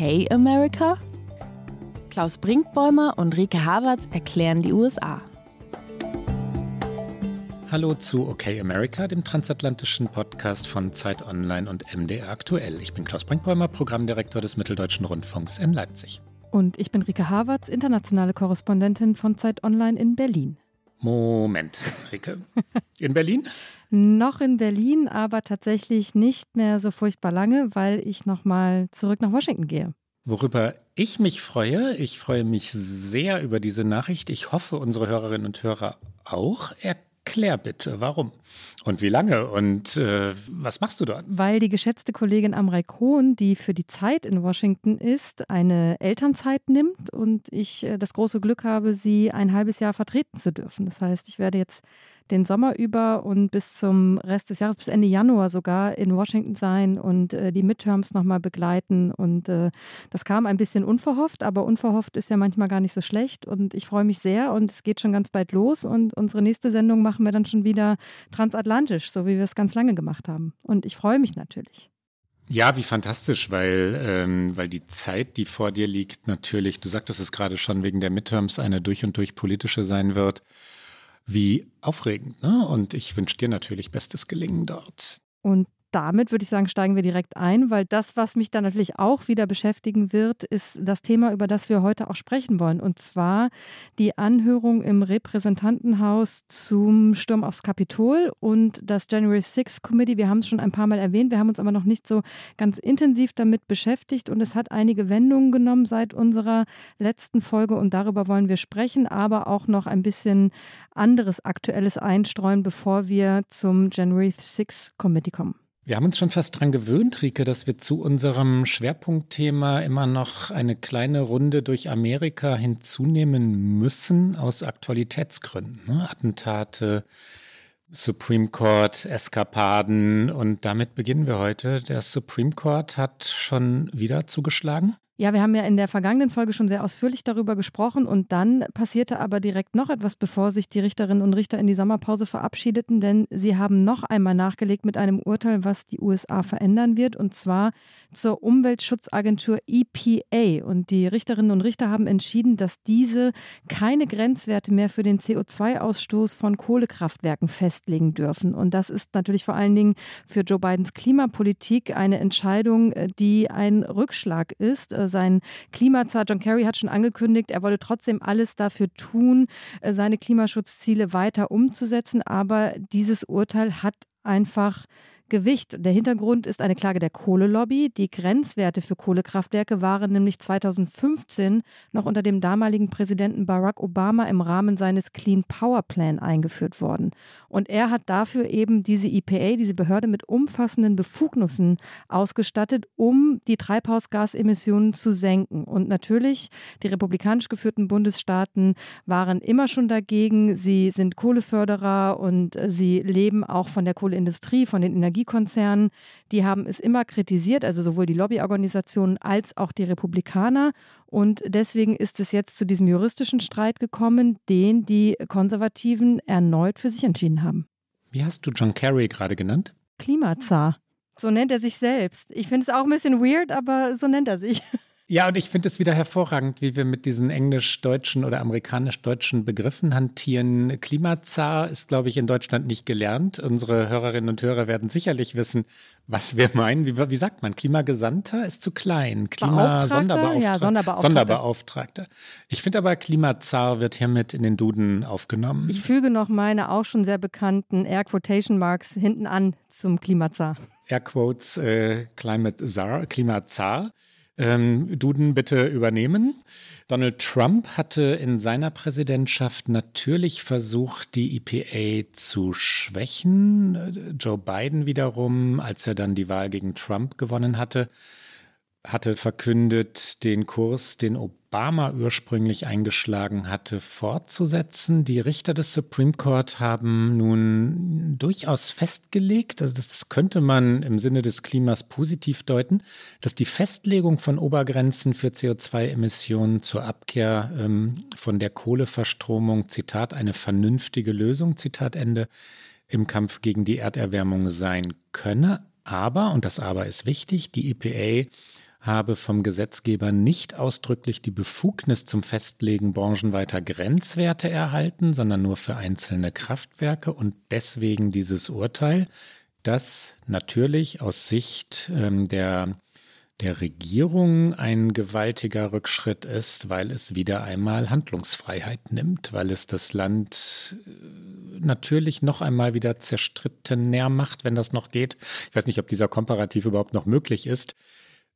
Okay, America? Klaus Brinkbäumer und Rike Havertz erklären die USA. Hallo zu OK America, dem transatlantischen Podcast von Zeit Online und MDR Aktuell. Ich bin Klaus Brinkbäumer, Programmdirektor des Mitteldeutschen Rundfunks in Leipzig. Und ich bin Rike Havertz, internationale Korrespondentin von Zeit Online in Berlin. Moment, Rike. In Berlin? noch in Berlin, aber tatsächlich nicht mehr so furchtbar lange, weil ich nochmal zurück nach Washington gehe. Worüber ich mich freue, ich freue mich sehr über diese Nachricht. Ich hoffe, unsere Hörerinnen und Hörer auch. Erklär bitte, warum und wie lange und äh, was machst du dort? Weil die geschätzte Kollegin Amrei Kohn, die für die Zeit in Washington ist, eine Elternzeit nimmt und ich äh, das große Glück habe, sie ein halbes Jahr vertreten zu dürfen. Das heißt, ich werde jetzt den Sommer über und bis zum Rest des Jahres, bis Ende Januar sogar in Washington sein und äh, die Midterms nochmal begleiten. Und äh, das kam ein bisschen unverhofft, aber unverhofft ist ja manchmal gar nicht so schlecht. Und ich freue mich sehr und es geht schon ganz bald los. Und unsere nächste Sendung machen wir dann schon wieder transatlantisch, so wie wir es ganz lange gemacht haben. Und ich freue mich natürlich. Ja, wie fantastisch, weil, ähm, weil die Zeit, die vor dir liegt, natürlich, du sagtest es gerade schon, wegen der Midterms eine durch und durch politische sein wird. Wie aufregend, ne? Und ich wünsche dir natürlich bestes Gelingen dort. Und damit würde ich sagen, steigen wir direkt ein, weil das, was mich dann natürlich auch wieder beschäftigen wird, ist das Thema, über das wir heute auch sprechen wollen. Und zwar die Anhörung im Repräsentantenhaus zum Sturm aufs Kapitol und das January 6 Committee. Wir haben es schon ein paar Mal erwähnt, wir haben uns aber noch nicht so ganz intensiv damit beschäftigt und es hat einige Wendungen genommen seit unserer letzten Folge und darüber wollen wir sprechen, aber auch noch ein bisschen anderes Aktuelles einstreuen, bevor wir zum January 6 Committee kommen. Wir haben uns schon fast daran gewöhnt, Rike, dass wir zu unserem Schwerpunktthema immer noch eine kleine Runde durch Amerika hinzunehmen müssen aus Aktualitätsgründen. Ne? Attentate, Supreme Court, Eskapaden und damit beginnen wir heute. Der Supreme Court hat schon wieder zugeschlagen. Ja, wir haben ja in der vergangenen Folge schon sehr ausführlich darüber gesprochen und dann passierte aber direkt noch etwas, bevor sich die Richterinnen und Richter in die Sommerpause verabschiedeten, denn sie haben noch einmal nachgelegt mit einem Urteil, was die USA verändern wird und zwar zur Umweltschutzagentur EPA und die Richterinnen und Richter haben entschieden, dass diese keine Grenzwerte mehr für den CO2-Ausstoß von Kohlekraftwerken festlegen dürfen. Und das ist natürlich vor allen Dingen für Joe Bidens Klimapolitik eine Entscheidung, die ein Rückschlag ist sein Klimazar. John Kerry hat schon angekündigt, er wolle trotzdem alles dafür tun, äh, seine Klimaschutzziele weiter umzusetzen. Aber dieses Urteil hat einfach Gewicht. Der Hintergrund ist eine Klage der Kohlelobby. Die Grenzwerte für Kohlekraftwerke waren nämlich 2015 noch unter dem damaligen Präsidenten Barack Obama im Rahmen seines Clean Power Plan eingeführt worden. Und er hat dafür eben diese EPA, diese Behörde mit umfassenden Befugnissen ausgestattet, um die Treibhausgasemissionen zu senken. Und natürlich, die republikanisch geführten Bundesstaaten waren immer schon dagegen. Sie sind Kohleförderer und sie leben auch von der Kohleindustrie, von den Energie Energiekonzernen, die haben es immer kritisiert, also sowohl die Lobbyorganisationen als auch die Republikaner. Und deswegen ist es jetzt zu diesem juristischen Streit gekommen, den die Konservativen erneut für sich entschieden haben. Wie hast du John Kerry gerade genannt? Klimazar. So nennt er sich selbst. Ich finde es auch ein bisschen weird, aber so nennt er sich. Ja, und ich finde es wieder hervorragend, wie wir mit diesen englisch-deutschen oder amerikanisch-deutschen Begriffen hantieren. Klimazar ist, glaube ich, in Deutschland nicht gelernt. Unsere Hörerinnen und Hörer werden sicherlich wissen, was wir meinen. Wie, wie sagt man? Klimagesandter ist zu klein. Klima-Sonderbeauftragter. Ja, Sonderbeauftragter. Sonderbeauftragter. Ich finde aber, Klimazar wird hiermit in den Duden aufgenommen. Ich füge noch meine auch schon sehr bekannten Air Quotation Marks hinten an zum Klimazar. Air Quotes äh, Climate Czar, Klimazar ähm, Duden bitte übernehmen. Donald Trump hatte in seiner Präsidentschaft natürlich versucht, die EPA zu schwächen. Joe Biden wiederum, als er dann die Wahl gegen Trump gewonnen hatte, hatte verkündet, den Kurs, den Obama ursprünglich eingeschlagen hatte, fortzusetzen. Die Richter des Supreme Court haben nun durchaus festgelegt, also das könnte man im Sinne des Klimas positiv deuten, dass die Festlegung von Obergrenzen für CO2-Emissionen zur Abkehr ähm, von der Kohleverstromung, Zitat, eine vernünftige Lösung, Zitat Ende, im Kampf gegen die Erderwärmung sein könne. Aber, und das Aber ist wichtig, die EPA habe vom Gesetzgeber nicht ausdrücklich die Befugnis zum Festlegen branchenweiter Grenzwerte erhalten, sondern nur für einzelne Kraftwerke und deswegen dieses Urteil, das natürlich aus Sicht ähm, der der Regierung ein gewaltiger Rückschritt ist, weil es wieder einmal Handlungsfreiheit nimmt, weil es das Land äh, natürlich noch einmal wieder zerstrittener macht, wenn das noch geht. Ich weiß nicht, ob dieser Komparativ überhaupt noch möglich ist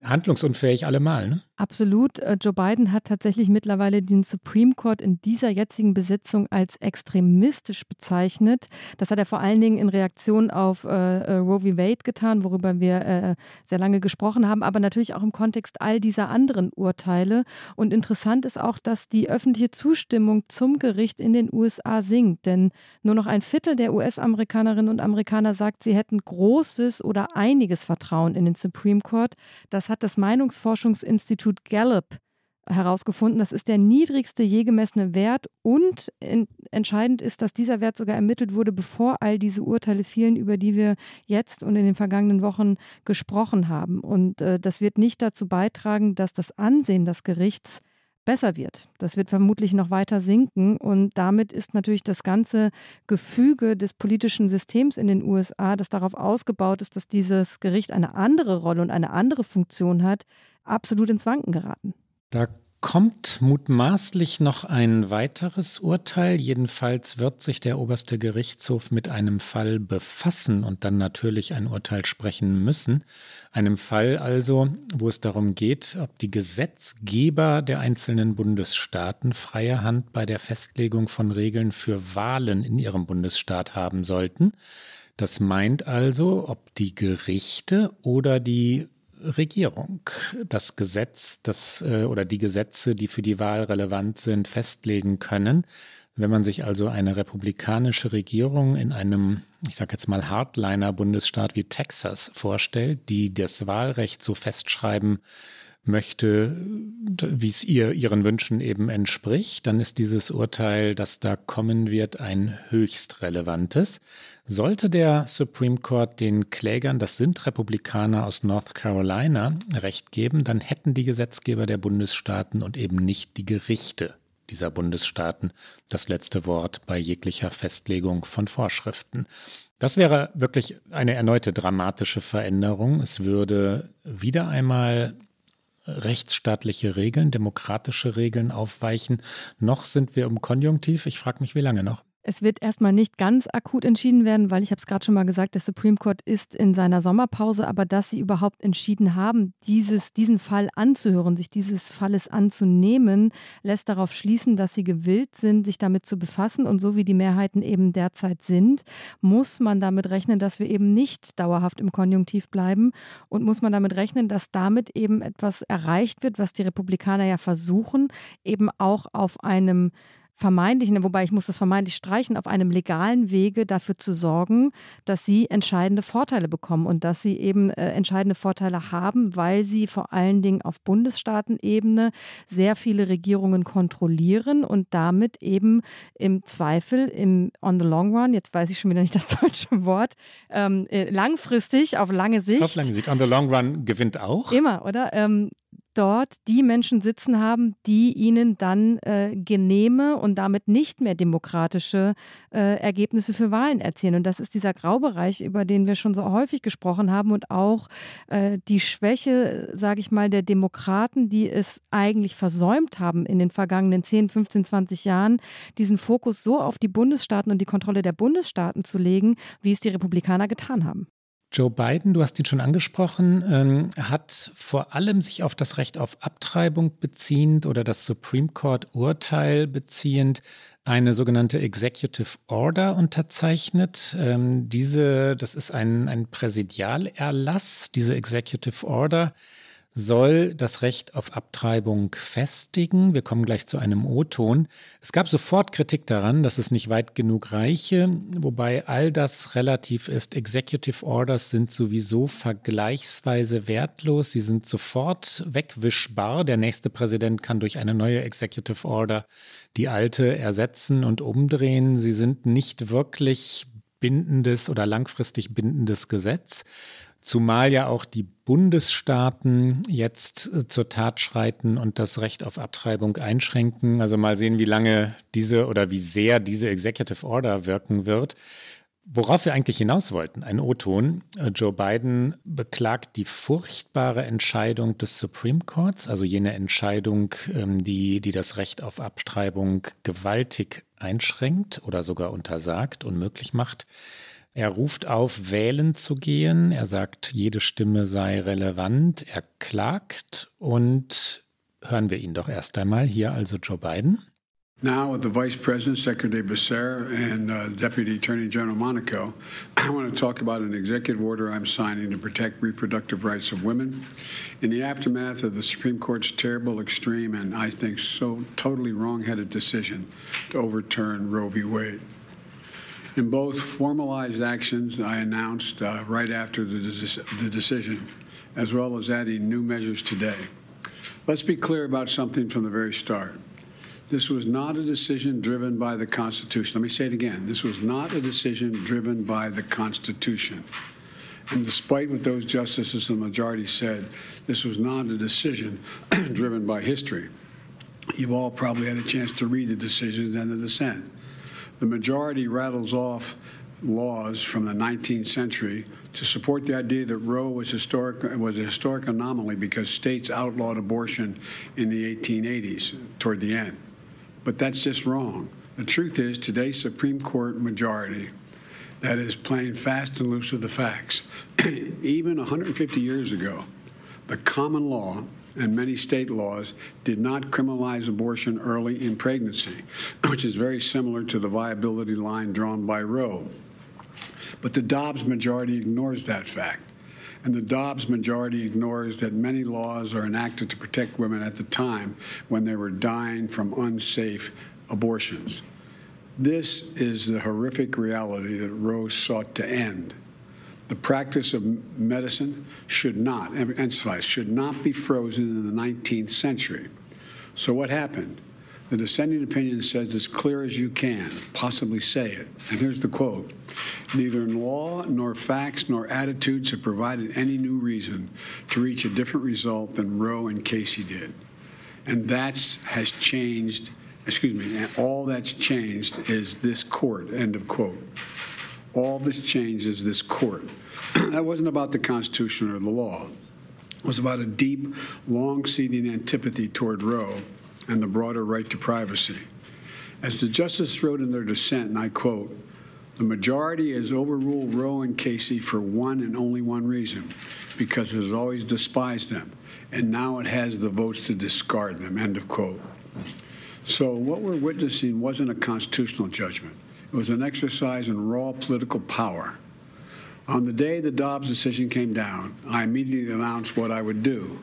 handlungsunfähig allemal. Ne? Absolut. Äh, Joe Biden hat tatsächlich mittlerweile den Supreme Court in dieser jetzigen Besitzung als extremistisch bezeichnet. Das hat er vor allen Dingen in Reaktion auf äh, äh Roe v. Wade getan, worüber wir äh, sehr lange gesprochen haben, aber natürlich auch im Kontext all dieser anderen Urteile. Und interessant ist auch, dass die öffentliche Zustimmung zum Gericht in den USA sinkt. Denn nur noch ein Viertel der US-Amerikanerinnen und Amerikaner sagt, sie hätten großes oder einiges Vertrauen in den Supreme Court. Das hat das Meinungsforschungsinstitut Gallup herausgefunden. Das ist der niedrigste je gemessene Wert und entscheidend ist, dass dieser Wert sogar ermittelt wurde, bevor all diese Urteile fielen, über die wir jetzt und in den vergangenen Wochen gesprochen haben. Und äh, das wird nicht dazu beitragen, dass das Ansehen des Gerichts besser wird. Das wird vermutlich noch weiter sinken und damit ist natürlich das ganze Gefüge des politischen Systems in den USA, das darauf ausgebaut ist, dass dieses Gericht eine andere Rolle und eine andere Funktion hat, absolut ins Wanken geraten. Da kommt mutmaßlich noch ein weiteres Urteil. Jedenfalls wird sich der oberste Gerichtshof mit einem Fall befassen und dann natürlich ein Urteil sprechen müssen. Einem Fall also, wo es darum geht, ob die Gesetzgeber der einzelnen Bundesstaaten freie Hand bei der Festlegung von Regeln für Wahlen in ihrem Bundesstaat haben sollten. Das meint also, ob die Gerichte oder die Regierung das Gesetz das, äh, oder die Gesetze, die für die Wahl relevant sind, festlegen können. Wenn man sich also eine republikanische Regierung in einem, ich sage jetzt mal, Hardliner-Bundesstaat wie Texas vorstellt, die das Wahlrecht so festschreiben möchte, wie es ihr ihren Wünschen eben entspricht, dann ist dieses Urteil, das da kommen wird, ein höchst relevantes. Sollte der Supreme Court den Klägern, das sind Republikaner aus North Carolina, Recht geben, dann hätten die Gesetzgeber der Bundesstaaten und eben nicht die Gerichte dieser Bundesstaaten das letzte Wort bei jeglicher Festlegung von Vorschriften. Das wäre wirklich eine erneute dramatische Veränderung. Es würde wieder einmal rechtsstaatliche Regeln, demokratische Regeln aufweichen. Noch sind wir im Konjunktiv. Ich frage mich, wie lange noch? Es wird erstmal nicht ganz akut entschieden werden, weil ich habe es gerade schon mal gesagt, der Supreme Court ist in seiner Sommerpause, aber dass sie überhaupt entschieden haben, dieses, diesen Fall anzuhören, sich dieses Falles anzunehmen, lässt darauf schließen, dass sie gewillt sind, sich damit zu befassen. Und so wie die Mehrheiten eben derzeit sind, muss man damit rechnen, dass wir eben nicht dauerhaft im Konjunktiv bleiben und muss man damit rechnen, dass damit eben etwas erreicht wird, was die Republikaner ja versuchen, eben auch auf einem vermeintlichen, wobei ich muss das vermeintlich streichen, auf einem legalen Wege dafür zu sorgen, dass sie entscheidende Vorteile bekommen und dass sie eben äh, entscheidende Vorteile haben, weil sie vor allen Dingen auf Bundesstaatenebene sehr viele Regierungen kontrollieren und damit eben im Zweifel im on the long run, jetzt weiß ich schon wieder nicht das deutsche Wort, ähm, äh, langfristig, auf lange Sicht. Auf lange Sicht. On the long run gewinnt auch. Immer, oder? Ähm, dort die Menschen sitzen haben, die ihnen dann äh, genehme und damit nicht mehr demokratische äh, Ergebnisse für Wahlen erzielen. Und das ist dieser Graubereich, über den wir schon so häufig gesprochen haben und auch äh, die Schwäche, sage ich mal, der Demokraten, die es eigentlich versäumt haben in den vergangenen 10, 15, 20 Jahren, diesen Fokus so auf die Bundesstaaten und die Kontrolle der Bundesstaaten zu legen, wie es die Republikaner getan haben. Joe Biden, du hast ihn schon angesprochen, ähm, hat vor allem sich auf das Recht auf Abtreibung beziehend oder das Supreme Court Urteil beziehend eine sogenannte Executive Order unterzeichnet. Ähm, diese, das ist ein, ein Präsidialerlass, diese Executive Order soll das Recht auf Abtreibung festigen. Wir kommen gleich zu einem O-Ton. Es gab sofort Kritik daran, dass es nicht weit genug reiche, wobei all das relativ ist. Executive Orders sind sowieso vergleichsweise wertlos. Sie sind sofort wegwischbar. Der nächste Präsident kann durch eine neue Executive Order die alte ersetzen und umdrehen. Sie sind nicht wirklich bindendes oder langfristig bindendes Gesetz. Zumal ja auch die Bundesstaaten jetzt äh, zur Tat schreiten und das Recht auf Abtreibung einschränken. Also mal sehen, wie lange diese oder wie sehr diese Executive Order wirken wird. Worauf wir eigentlich hinaus wollten, ein O-Ton. Äh, Joe Biden beklagt die furchtbare Entscheidung des Supreme Courts, also jene Entscheidung, ähm, die, die das Recht auf Abtreibung gewaltig einschränkt oder sogar untersagt, unmöglich macht. Er ruft auf, wählen zu gehen. Er sagt, jede Stimme sei relevant. Er klagt und hören wir ihn doch erst einmal. Hier also Joe Biden. Now, with the Vice President, Secretary Becerra, and uh, Deputy Attorney General Monaco, I want to talk about an executive order I'm signing to protect reproductive rights of women. In the aftermath of the Supreme Court's terrible, extreme, and I think so totally wrong-headed decision to overturn Roe v. Wade. In both formalized actions I announced uh, right after the, the decision, as well as adding new measures today. Let's be clear about something from the very start. This was not a decision driven by the Constitution. Let me say it again. This was not a decision driven by the Constitution. And despite what those justices in the majority said, this was not a decision driven by history. You've all probably had a chance to read the decision and the dissent the majority rattles off laws from the 19th century to support the idea that Roe was historic was a historic anomaly because states outlawed abortion in the 1880s toward the end. But that's just wrong. The truth is today's Supreme Court majority that is playing fast and loose with the facts. Even 150 years ago, the common law and many state laws did not criminalize abortion early in pregnancy, which is very similar to the viability line drawn by Roe. But the Dobbs majority ignores that fact. And the Dobbs majority ignores that many laws are enacted to protect women at the time when they were dying from unsafe abortions. This is the horrific reality that Roe sought to end the practice of medicine should not, emphasize, should not be frozen in the 19th century. So what happened? The dissenting opinion says as clear as you can possibly say it. And here's the quote Neither law, nor facts, nor attitudes have provided any new reason to reach a different result than Roe and Casey did. And that has changed, excuse me, all that's changed is this court, end of quote all this changes this court. that wasn't about the Constitution or the law. It was about a deep, long-seating antipathy toward Roe and the broader right to privacy. As the justice wrote in their dissent, and I quote, the majority has overruled Roe and Casey for one and only one reason, because it has always despised them, and now it has the votes to discard them, end of quote. So what we're witnessing wasn't a constitutional judgment. It was an exercise in raw political power. On the day the Dobbs decision came down, I immediately announced what I would do.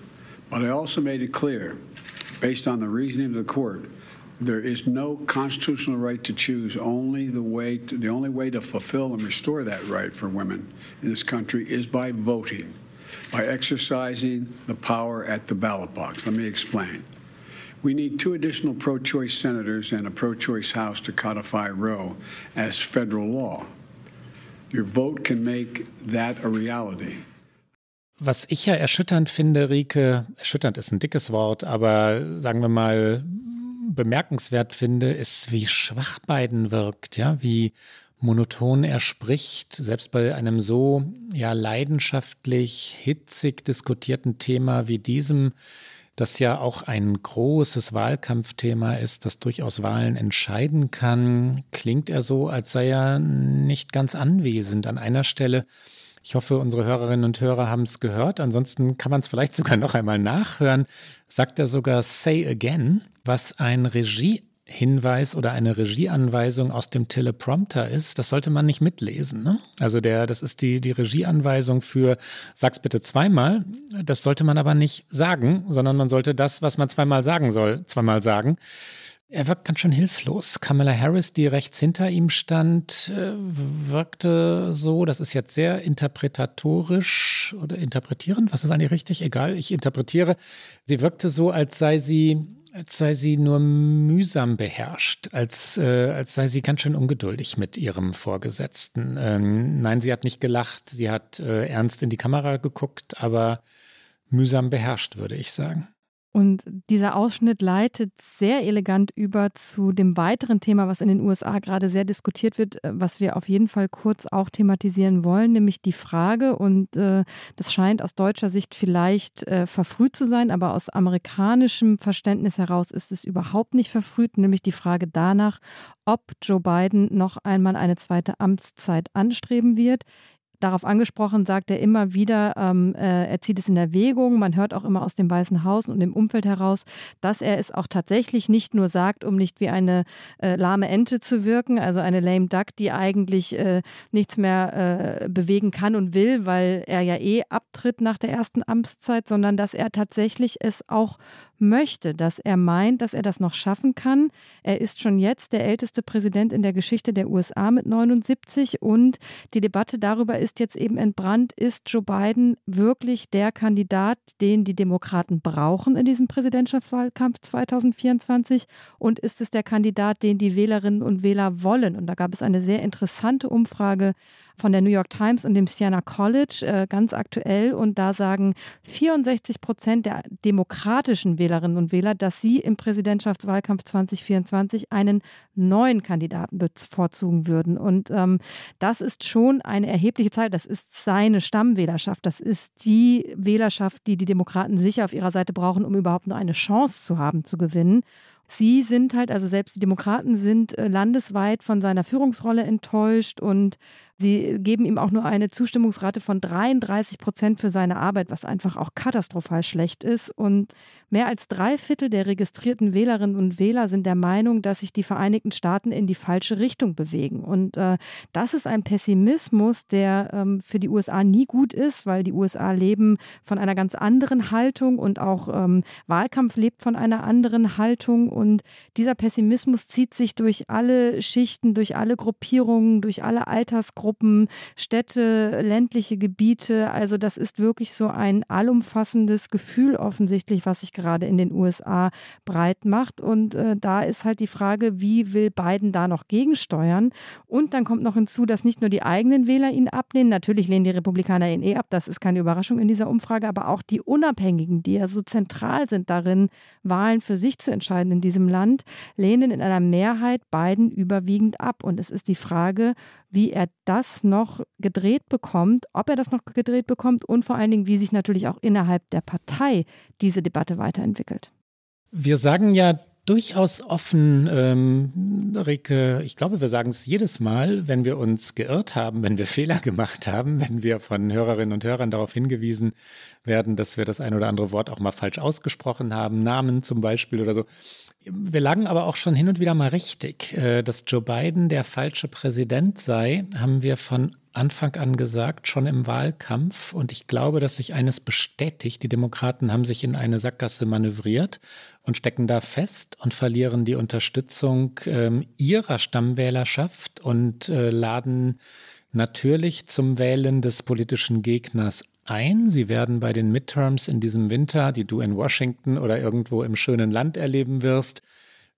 But I also made it clear, based on the reasoning of the court, there is no constitutional right to choose. Only the way, to, the only way to fulfill and restore that right for women in this country is by voting, by exercising the power at the ballot box. Let me explain. We need two additional pro choice senators and a pro choice House to codify Roe as federal law. Your vote can make that a reality. Was ich ja erschütternd finde, Rike, erschütternd ist ein dickes Wort, aber sagen wir mal bemerkenswert finde, ist, wie schwach Biden wirkt, ja, wie monoton er spricht, selbst bei einem so ja leidenschaftlich hitzig diskutierten Thema wie diesem das ja auch ein großes Wahlkampfthema ist, das durchaus Wahlen entscheiden kann, klingt er so, als sei er nicht ganz anwesend an einer Stelle. Ich hoffe, unsere Hörerinnen und Hörer haben es gehört. Ansonsten kann man es vielleicht sogar noch einmal nachhören. Sagt er sogar Say Again, was ein Regie Hinweis oder eine Regieanweisung aus dem Teleprompter ist, das sollte man nicht mitlesen. Ne? Also der, das ist die, die Regieanweisung für sag's bitte zweimal. Das sollte man aber nicht sagen, sondern man sollte das, was man zweimal sagen soll, zweimal sagen. Er wirkt ganz schön hilflos. Kamala Harris, die rechts hinter ihm stand, äh, wirkte so, das ist jetzt sehr interpretatorisch oder interpretierend, was ist eigentlich richtig? Egal, ich interpretiere. Sie wirkte so, als sei sie, als sei sie nur mühsam beherrscht, als, äh, als sei sie ganz schön ungeduldig mit ihrem Vorgesetzten. Ähm, nein, sie hat nicht gelacht, sie hat äh, ernst in die Kamera geguckt, aber mühsam beherrscht, würde ich sagen. Und dieser Ausschnitt leitet sehr elegant über zu dem weiteren Thema, was in den USA gerade sehr diskutiert wird, äh, was wir auf jeden Fall kurz auch thematisieren wollen, nämlich die Frage, und äh, das scheint aus deutscher Sicht vielleicht äh, verfrüht zu sein, aber aus amerikanischem Verständnis heraus ist es überhaupt nicht verfrüht, nämlich die Frage danach, ob Joe Biden noch einmal eine zweite Amtszeit anstreben wird darauf angesprochen, sagt er immer wieder, ähm, äh, er zieht es in Erwägung. Man hört auch immer aus dem Weißen Haus und dem Umfeld heraus, dass er es auch tatsächlich nicht nur sagt, um nicht wie eine äh, lahme Ente zu wirken, also eine lame duck, die eigentlich äh, nichts mehr äh, bewegen kann und will, weil er ja eh abtritt nach der ersten Amtszeit, sondern dass er tatsächlich es auch möchte, dass er meint, dass er das noch schaffen kann. Er ist schon jetzt der älteste Präsident in der Geschichte der USA mit 79 und die Debatte darüber ist jetzt eben entbrannt, ist Joe Biden wirklich der Kandidat, den die Demokraten brauchen in diesem Präsidentschaftswahlkampf 2024 und ist es der Kandidat, den die Wählerinnen und Wähler wollen? Und da gab es eine sehr interessante Umfrage von der New York Times und dem Siena College äh, ganz aktuell. Und da sagen 64 Prozent der demokratischen Wählerinnen und Wähler, dass sie im Präsidentschaftswahlkampf 2024 einen neuen Kandidaten bevorzugen würden. Und ähm, das ist schon eine erhebliche Zahl. Das ist seine Stammwählerschaft. Das ist die Wählerschaft, die die Demokraten sicher auf ihrer Seite brauchen, um überhaupt nur eine Chance zu haben, zu gewinnen. Sie sind halt, also selbst die Demokraten sind äh, landesweit von seiner Führungsrolle enttäuscht und Sie geben ihm auch nur eine Zustimmungsrate von 33 Prozent für seine Arbeit, was einfach auch katastrophal schlecht ist. Und mehr als drei Viertel der registrierten Wählerinnen und Wähler sind der Meinung, dass sich die Vereinigten Staaten in die falsche Richtung bewegen. Und äh, das ist ein Pessimismus, der ähm, für die USA nie gut ist, weil die USA leben von einer ganz anderen Haltung und auch ähm, Wahlkampf lebt von einer anderen Haltung. Und dieser Pessimismus zieht sich durch alle Schichten, durch alle Gruppierungen, durch alle Altersgruppen. Gruppen, Städte, ländliche Gebiete. Also das ist wirklich so ein allumfassendes Gefühl offensichtlich, was sich gerade in den USA breit macht. Und äh, da ist halt die Frage, wie will Biden da noch gegensteuern? Und dann kommt noch hinzu, dass nicht nur die eigenen Wähler ihn ablehnen, natürlich lehnen die Republikaner ihn eh ab, das ist keine Überraschung in dieser Umfrage, aber auch die Unabhängigen, die ja so zentral sind darin, Wahlen für sich zu entscheiden in diesem Land, lehnen in einer Mehrheit Biden überwiegend ab. Und es ist die Frage, wie er das noch gedreht bekommt, ob er das noch gedreht bekommt und vor allen Dingen, wie sich natürlich auch innerhalb der Partei diese Debatte weiterentwickelt. Wir sagen ja durchaus offen, ähm, Rike, ich glaube, wir sagen es jedes Mal, wenn wir uns geirrt haben, wenn wir Fehler gemacht haben, wenn wir von Hörerinnen und Hörern darauf hingewiesen werden, dass wir das ein oder andere Wort auch mal falsch ausgesprochen haben, Namen zum Beispiel oder so. Wir lagen aber auch schon hin und wieder mal richtig. Äh, dass Joe Biden der falsche Präsident sei, haben wir von Anfang an gesagt, schon im Wahlkampf. Und ich glaube, dass sich eines bestätigt. Die Demokraten haben sich in eine Sackgasse manövriert und stecken da fest und verlieren die Unterstützung ähm, ihrer Stammwählerschaft und äh, laden natürlich zum Wählen des politischen Gegners ein. Sie werden bei den Midterms in diesem Winter, die du in Washington oder irgendwo im schönen Land erleben wirst,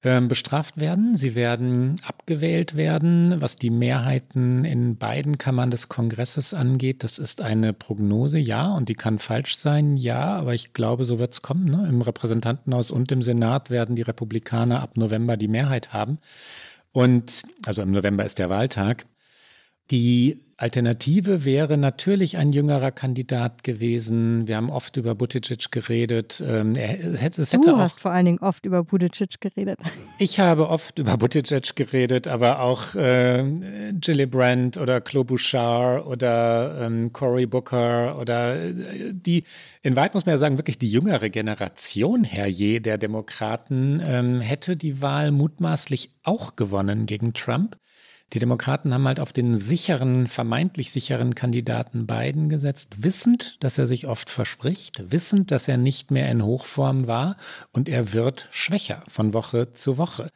ähm, bestraft werden. Sie werden abgewählt werden, was die Mehrheiten in beiden Kammern des Kongresses angeht. Das ist eine Prognose, ja, und die kann falsch sein, ja, aber ich glaube, so wird es kommen. Ne? Im Repräsentantenhaus und im Senat werden die Republikaner ab November die Mehrheit haben. Und also im November ist der Wahltag. Die Alternative wäre natürlich ein jüngerer Kandidat gewesen. Wir haben oft über Buttigieg geredet. Ähm, er, es du auch, hast vor allen Dingen oft über Buttigieg geredet. Ich habe oft über Buttigieg geredet, aber auch äh, Gillibrand oder Klobuchar oder ähm, Cory Booker oder äh, die, in weit muss man ja sagen, wirklich die jüngere Generation, Herr Je, der Demokraten, ähm, hätte die Wahl mutmaßlich auch gewonnen gegen Trump. Die Demokraten haben halt auf den sicheren, vermeintlich sicheren Kandidaten Biden gesetzt, wissend, dass er sich oft verspricht, wissend, dass er nicht mehr in Hochform war und er wird schwächer von Woche zu Woche.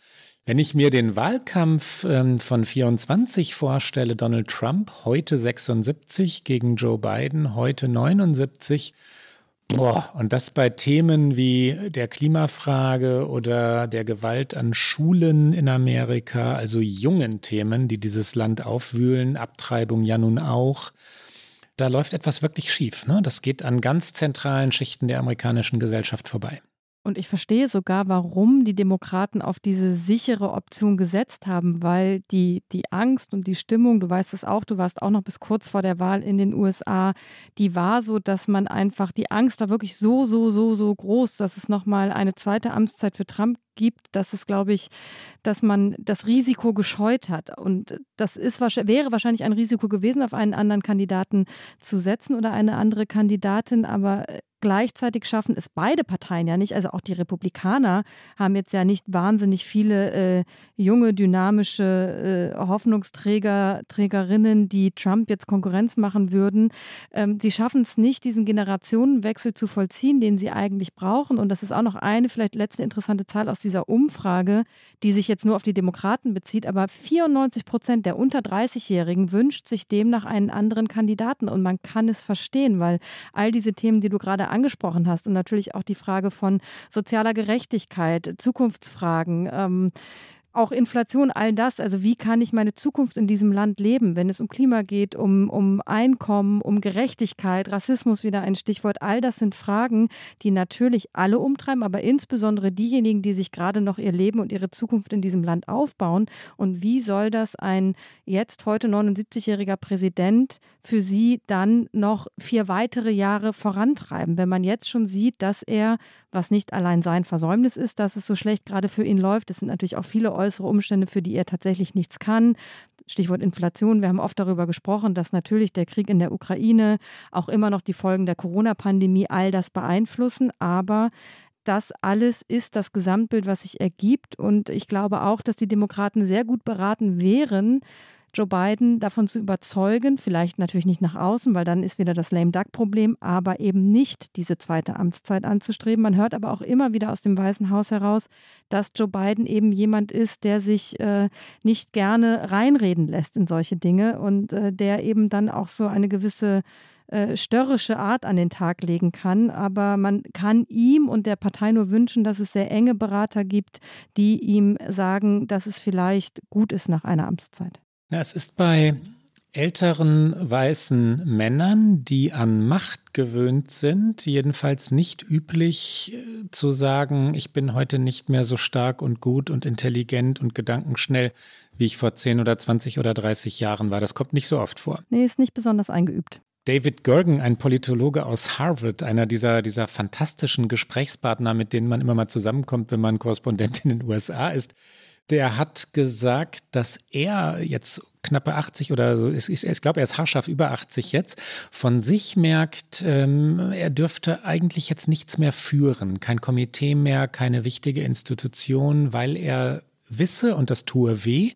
Wenn ich mir den Wahlkampf ähm, von 24 vorstelle, Donald Trump heute 76 gegen Joe Biden, heute 79, Boah, und das bei Themen wie der Klimafrage oder der Gewalt an Schulen in Amerika, also jungen Themen, die dieses Land aufwühlen, Abtreibung ja nun auch. Da läuft etwas wirklich schief. Ne? Das geht an ganz zentralen Schichten der amerikanischen Gesellschaft vorbei. Und ich verstehe sogar, warum die Demokraten auf diese sichere Option gesetzt haben, weil die, die Angst und die Stimmung, du weißt es auch, du warst auch noch bis kurz vor der Wahl in den USA, die war so, dass man einfach, die Angst war wirklich so, so, so, so groß, dass es nochmal eine zweite Amtszeit für Trump gibt, dass es, glaube ich, dass man das Risiko gescheut hat. Und das ist, wäre wahrscheinlich ein Risiko gewesen, auf einen anderen Kandidaten zu setzen oder eine andere Kandidatin. Aber Gleichzeitig schaffen es beide Parteien ja nicht. Also auch die Republikaner haben jetzt ja nicht wahnsinnig viele äh, junge, dynamische äh, Hoffnungsträger, Trägerinnen, die Trump jetzt Konkurrenz machen würden. Ähm, sie schaffen es nicht, diesen Generationenwechsel zu vollziehen, den sie eigentlich brauchen. Und das ist auch noch eine vielleicht letzte interessante Zahl aus dieser Umfrage, die sich jetzt nur auf die Demokraten bezieht. Aber 94 Prozent der unter 30-Jährigen wünscht sich demnach einen anderen Kandidaten. Und man kann es verstehen, weil all diese Themen, die du gerade angesprochen hast und natürlich auch die Frage von sozialer Gerechtigkeit, Zukunftsfragen. Ähm, auch Inflation, all das. Also wie kann ich meine Zukunft in diesem Land leben, wenn es um Klima geht, um, um Einkommen, um Gerechtigkeit, Rassismus wieder ein Stichwort. All das sind Fragen, die natürlich alle umtreiben, aber insbesondere diejenigen, die sich gerade noch ihr Leben und ihre Zukunft in diesem Land aufbauen. Und wie soll das ein jetzt heute 79-jähriger Präsident für sie dann noch vier weitere Jahre vorantreiben, wenn man jetzt schon sieht, dass er was nicht allein sein Versäumnis ist, dass es so schlecht gerade für ihn läuft. Es sind natürlich auch viele äußere Umstände, für die er tatsächlich nichts kann. Stichwort Inflation. Wir haben oft darüber gesprochen, dass natürlich der Krieg in der Ukraine, auch immer noch die Folgen der Corona-Pandemie, all das beeinflussen. Aber das alles ist das Gesamtbild, was sich ergibt. Und ich glaube auch, dass die Demokraten sehr gut beraten wären, Joe Biden davon zu überzeugen, vielleicht natürlich nicht nach außen, weil dann ist wieder das Lame Duck-Problem, aber eben nicht diese zweite Amtszeit anzustreben. Man hört aber auch immer wieder aus dem Weißen Haus heraus, dass Joe Biden eben jemand ist, der sich äh, nicht gerne reinreden lässt in solche Dinge und äh, der eben dann auch so eine gewisse äh, störrische Art an den Tag legen kann. Aber man kann ihm und der Partei nur wünschen, dass es sehr enge Berater gibt, die ihm sagen, dass es vielleicht gut ist nach einer Amtszeit. Ja, es ist bei älteren weißen Männern, die an Macht gewöhnt sind, jedenfalls nicht üblich äh, zu sagen, ich bin heute nicht mehr so stark und gut und intelligent und gedankenschnell, wie ich vor 10 oder 20 oder 30 Jahren war. Das kommt nicht so oft vor. Nee, ist nicht besonders eingeübt. David Gergen, ein Politologe aus Harvard, einer dieser, dieser fantastischen Gesprächspartner, mit denen man immer mal zusammenkommt, wenn man Korrespondent in den USA ist, der hat gesagt, dass er jetzt knappe 80 oder so, ist, ich glaube, er ist haarscharf über 80 jetzt, von sich merkt, ähm, er dürfte eigentlich jetzt nichts mehr führen, kein Komitee mehr, keine wichtige Institution, weil er wisse, und das tue weh,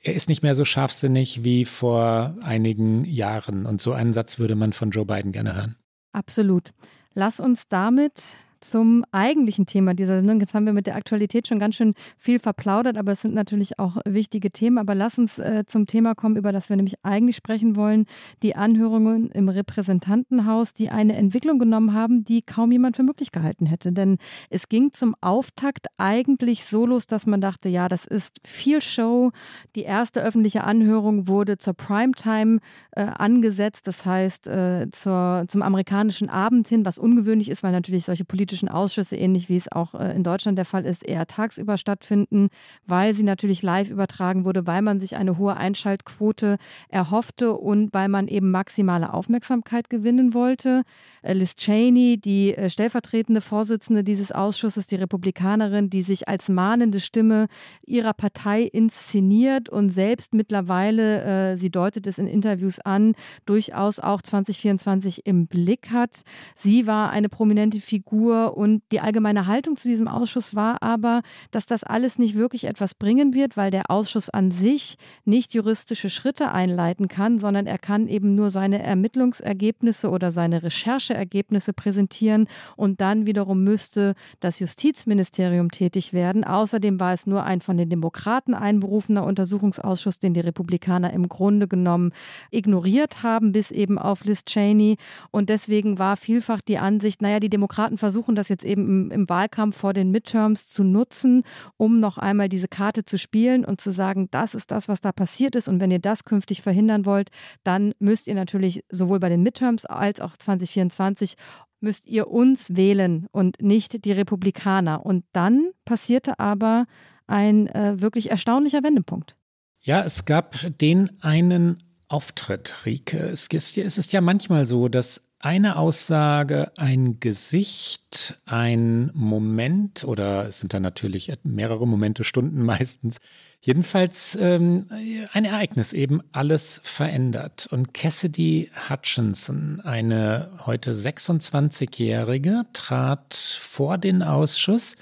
er ist nicht mehr so scharfsinnig wie vor einigen Jahren. Und so einen Satz würde man von Joe Biden gerne hören. Absolut. Lass uns damit zum eigentlichen Thema dieser Sendung. Jetzt haben wir mit der Aktualität schon ganz schön viel verplaudert, aber es sind natürlich auch wichtige Themen. Aber lass uns äh, zum Thema kommen, über das wir nämlich eigentlich sprechen wollen. Die Anhörungen im Repräsentantenhaus, die eine Entwicklung genommen haben, die kaum jemand für möglich gehalten hätte. Denn es ging zum Auftakt eigentlich so los, dass man dachte, ja, das ist viel Show. Die erste öffentliche Anhörung wurde zur Primetime äh, angesetzt, das heißt äh, zur, zum amerikanischen Abend hin, was ungewöhnlich ist, weil natürlich solche politischen politischen Ausschüsse, ähnlich wie es auch äh, in Deutschland der Fall ist, eher tagsüber stattfinden, weil sie natürlich live übertragen wurde, weil man sich eine hohe Einschaltquote erhoffte und weil man eben maximale Aufmerksamkeit gewinnen wollte. Äh, Liz Cheney, die äh, stellvertretende Vorsitzende dieses Ausschusses, die Republikanerin, die sich als mahnende Stimme ihrer Partei inszeniert und selbst mittlerweile, sie deutet es in Interviews an, durchaus auch 2024 im Blick hat. Sie war eine prominente Figur und die allgemeine Haltung zu diesem Ausschuss war aber, dass das alles nicht wirklich etwas bringen wird, weil der Ausschuss an sich nicht juristische Schritte einleiten kann, sondern er kann eben nur seine Ermittlungsergebnisse oder seine Rechercheergebnisse präsentieren und dann wiederum müsste das Justizministerium tätig werden. Außerdem war es nur ein von den Demokraten einberufener Untersuchungsausschuss, den die Republikaner im Grunde genommen ignoriert haben, bis eben auf Liz Cheney. Und deswegen war vielfach die Ansicht, naja, die Demokraten versuchen das jetzt eben im, im Wahlkampf vor den Midterms zu nutzen, um noch einmal diese Karte zu spielen und zu sagen, das ist das, was da passiert ist. Und wenn ihr das künftig verhindern wollt, dann müsst ihr natürlich sowohl bei den Midterms als auch 2024 müsst ihr uns wählen und nicht die Republikaner. Und dann passierte aber ein äh, wirklich erstaunlicher Wendepunkt. Ja, es gab den einen Auftritt, ist, es ist ja manchmal so, dass eine Aussage, ein Gesicht, ein Moment oder es sind dann natürlich mehrere Momente, Stunden meistens, jedenfalls ähm, ein Ereignis eben alles verändert. Und Cassidy Hutchinson, eine heute 26-Jährige, trat vor den Ausschuss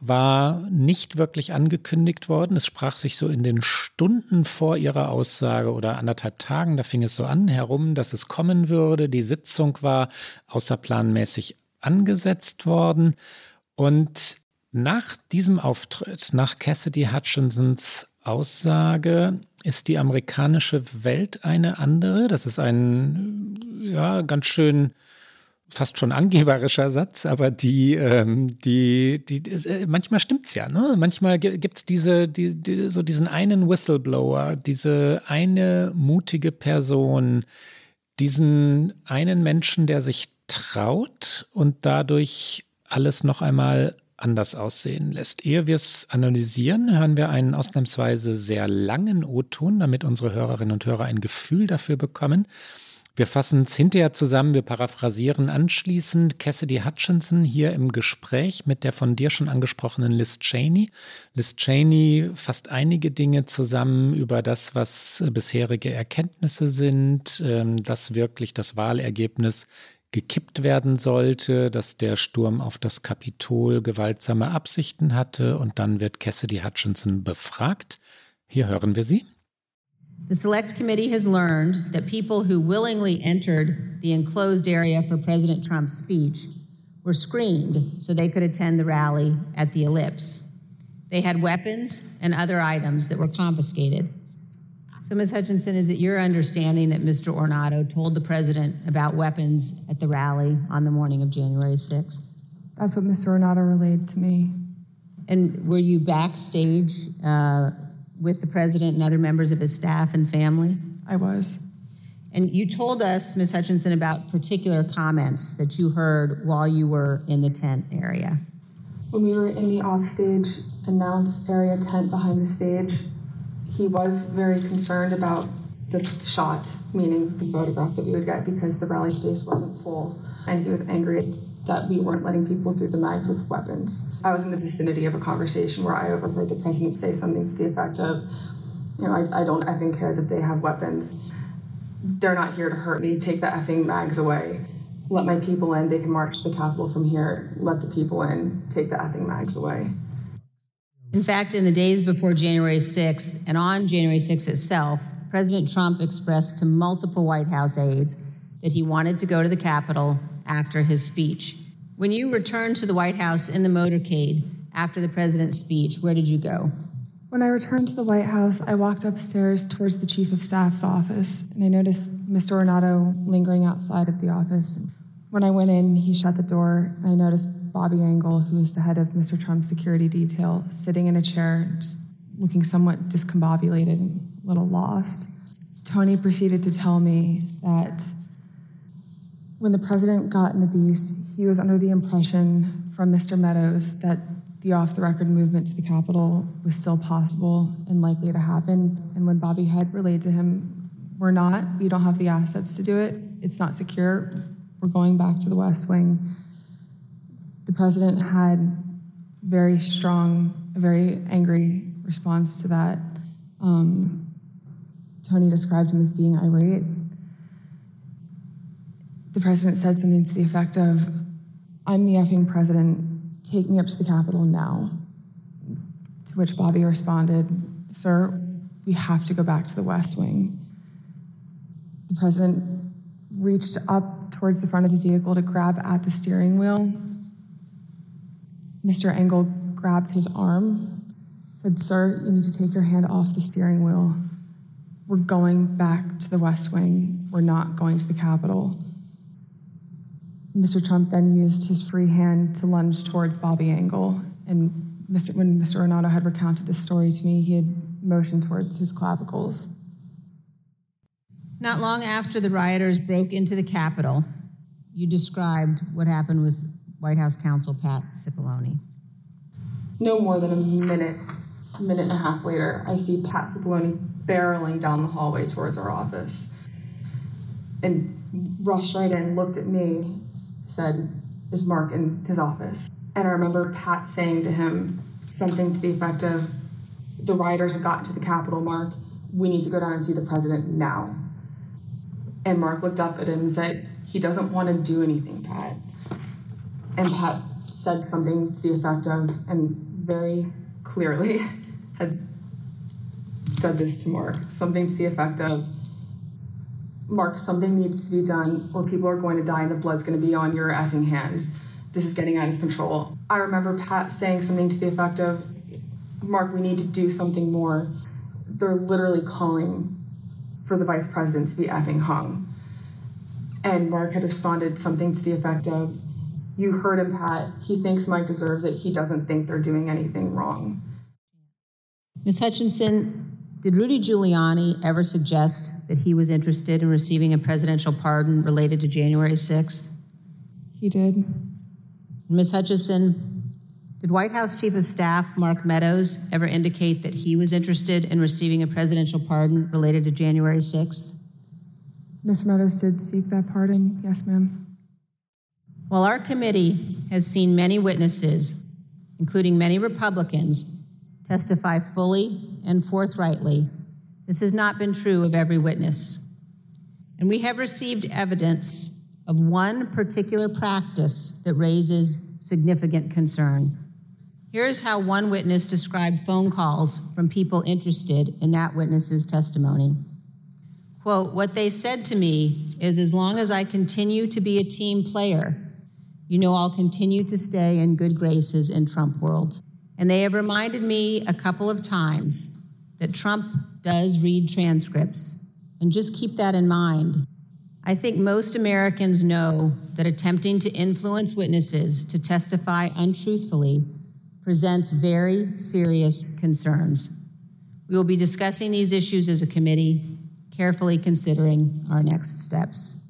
war nicht wirklich angekündigt worden. Es sprach sich so in den Stunden vor ihrer Aussage oder anderthalb Tagen, da fing es so an herum, dass es kommen würde. Die Sitzung war außerplanmäßig angesetzt worden. Und nach diesem Auftritt, nach Cassidy Hutchinsons Aussage, ist die amerikanische Welt eine andere. Das ist ein, ja, ganz schön fast schon angeberischer Satz, aber die, ähm, die, die, äh, manchmal stimmt's ja, ne? Manchmal gibt's diese, die, die, so diesen einen Whistleblower, diese eine mutige Person, diesen einen Menschen, der sich traut und dadurch alles noch einmal anders aussehen lässt. Ehe wir es analysieren, hören wir einen ausnahmsweise sehr langen O-Ton, damit unsere Hörerinnen und Hörer ein Gefühl dafür bekommen. Wir fassen es hinterher zusammen, wir paraphrasieren anschließend Cassidy Hutchinson hier im Gespräch mit der von dir schon angesprochenen Liz Cheney. Liz Cheney fasst einige Dinge zusammen über das, was bisherige Erkenntnisse sind, ähm, dass wirklich das Wahlergebnis gekippt werden sollte, dass der Sturm auf das Kapitol gewaltsame Absichten hatte und dann wird Cassidy Hutchinson befragt. Hier hören wir sie. The Select Committee has learned that people who willingly entered the enclosed area for President Trump's speech were screened so they could attend the rally at the Ellipse. They had weapons and other items that were confiscated. So, Ms. Hutchinson, is it your understanding that Mr. Ornato told the president about weapons at the rally on the morning of January 6th? That's what Mr. Ornato relayed to me. And were you backstage uh, with the president and other members of his staff and family? I was. And you told us, Ms. Hutchinson, about particular comments that you heard while you were in the tent area. When we were in the offstage announce area tent behind the stage, he was very concerned about the shot, meaning the photograph that we would get because the rally space wasn't full. And he was angry that we weren't letting people through the mags with weapons. I was in the vicinity of a conversation where I overheard the president say something to the effect of, you know, I, I don't effing care that they have weapons. They're not here to hurt me. Take the effing mags away. Let my people in. They can march to the Capitol from here. Let the people in. Take the effing mags away. In fact, in the days before January 6th and on January 6th itself, President Trump expressed to multiple White House aides that he wanted to go to the Capitol after his speech. When you returned to the White House in the motorcade after the president's speech, where did you go? When I returned to the White House, I walked upstairs towards the Chief of Staff's office, and I noticed Mr. Ornato lingering outside of the office. When I went in, he shut the door, and I noticed Bobby Engel, who is the head of Mr. Trump's security detail, sitting in a chair, just looking somewhat discombobulated and a little lost. Tony proceeded to tell me that when the president got in the beast, he was under the impression from Mr. Meadows that the off the record movement to the Capitol was still possible and likely to happen. And when Bobby had relayed to him, we're not, we don't have the assets to do it, it's not secure, we're going back to the West Wing. The president had very strong, a very angry response to that. Um, Tony described him as being irate. The president said something to the effect of, I'm the effing president, take me up to the Capitol now. To which Bobby responded, Sir, we have to go back to the West Wing. The president reached up towards the front of the vehicle to grab at the steering wheel. Mr. Engel grabbed his arm, said, Sir, you need to take your hand off the steering wheel. We're going back to the West Wing. We're not going to the Capitol. Mr. Trump then used his free hand to lunge towards Bobby Engel. And Mr. when Mr. Renato had recounted this story to me, he had motioned towards his clavicles. Not long after the rioters broke into the Capitol, you described what happened with White House counsel Pat Cipollone. No more than a minute, minute and a half later, I see Pat Cipollone barreling down the hallway towards our office and rushed right in, looked at me, said, Is Mark in his office? And I remember Pat saying to him something to the effect of, The rioters have gotten to the Capitol, Mark. We need to go down and see the president now. And Mark looked up at him and said, He doesn't want to do anything, Pat. And Pat said something to the effect of, and very clearly had said this to Mark, something to the effect of, Mark, something needs to be done or people are going to die and the blood's going to be on your effing hands. This is getting out of control. I remember Pat saying something to the effect of, Mark, we need to do something more. They're literally calling for the vice president to be effing hung. And Mark had responded something to the effect of, You heard him, Pat. He thinks Mike deserves it. He doesn't think they're doing anything wrong. Ms. Hutchinson, did Rudy Giuliani ever suggest that he was interested in receiving a presidential pardon related to January 6th? He did. Ms. Hutchison, did White House Chief of Staff Mark Meadows ever indicate that he was interested in receiving a presidential pardon related to January 6th? Mr. Meadows did seek that pardon. Yes, ma'am. While our committee has seen many witnesses, including many Republicans, testify fully and forthrightly. This has not been true of every witness. And we have received evidence of one particular practice that raises significant concern. Here's how one witness described phone calls from people interested in that witness's testimony. Quote, what they said to me is as long as I continue to be a team player, you know I'll continue to stay in good graces in Trump world. And they have reminded me a couple of times that Trump does read transcripts. And just keep that in mind. I think most Americans know that attempting to influence witnesses to testify untruthfully presents very serious concerns. We will be discussing these issues as a committee, carefully considering our next steps.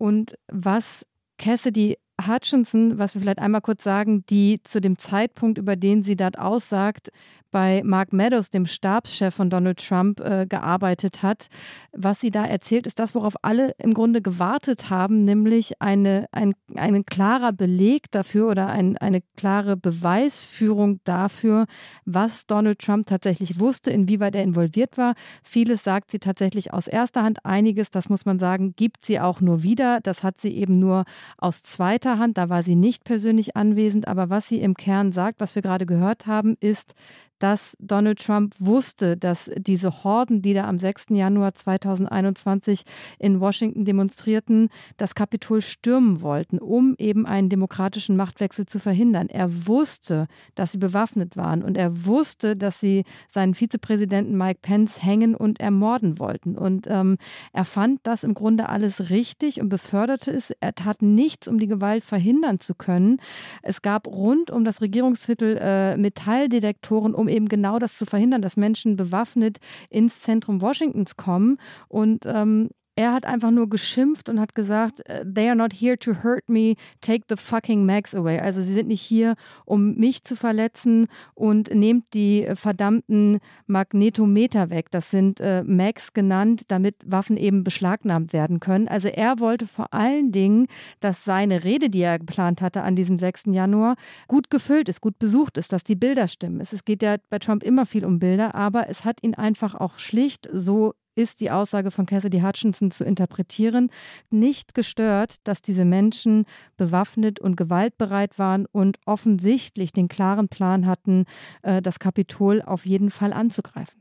Und was Cassidy Hutchinson, was wir vielleicht einmal kurz sagen, die zu dem Zeitpunkt, über den sie dort aussagt, bei Mark Meadows, dem Stabschef von Donald Trump, äh, gearbeitet hat. Was sie da erzählt, ist das, worauf alle im Grunde gewartet haben, nämlich eine, ein, ein klarer Beleg dafür oder ein, eine klare Beweisführung dafür, was Donald Trump tatsächlich wusste, inwieweit er involviert war. Vieles sagt sie tatsächlich aus erster Hand, einiges, das muss man sagen, gibt sie auch nur wieder. Das hat sie eben nur aus zweiter Hand, da war sie nicht persönlich anwesend, aber was sie im Kern sagt, was wir gerade gehört haben, ist, dass Donald Trump wusste, dass diese Horden, die da am 6. Januar 2021 in Washington demonstrierten, das Kapitol stürmen wollten, um eben einen demokratischen Machtwechsel zu verhindern. Er wusste, dass sie bewaffnet waren und er wusste, dass sie seinen Vizepräsidenten Mike Pence hängen und ermorden wollten. Und ähm, er fand das im Grunde alles richtig und beförderte es. Er tat nichts, um die Gewalt verhindern zu können. Es gab rund um das Regierungsviertel äh, Metalldetektoren, um eben genau das zu verhindern, dass Menschen bewaffnet ins Zentrum Washingtons kommen. Und ähm, Er hat einfach nur geschimpft und hat gesagt, äh, they are not here to hurt me, take the fucking Mags away. Also sie sind nicht hier, um mich zu verletzen und nehmt die verdammten Magnetometer weg. Das sind äh, Mags genannt, damit Waffen eben beschlagnahmt werden können. Also er wollte vor allen Dingen, dass seine Rede, die er geplant hatte an diesem 6. Januar, gut gefüllt ist, gut besucht ist, dass die Bilder stimmen. Es geht ja bei Trump immer viel um Bilder, aber es hat ihn einfach auch schlicht so ist die Aussage von Cassidy Hutchinson zu interpretieren, nicht gestört, dass diese Menschen bewaffnet und gewaltbereit waren und offensichtlich den klaren Plan hatten, äh, das Kapitol auf jeden Fall anzugreifen.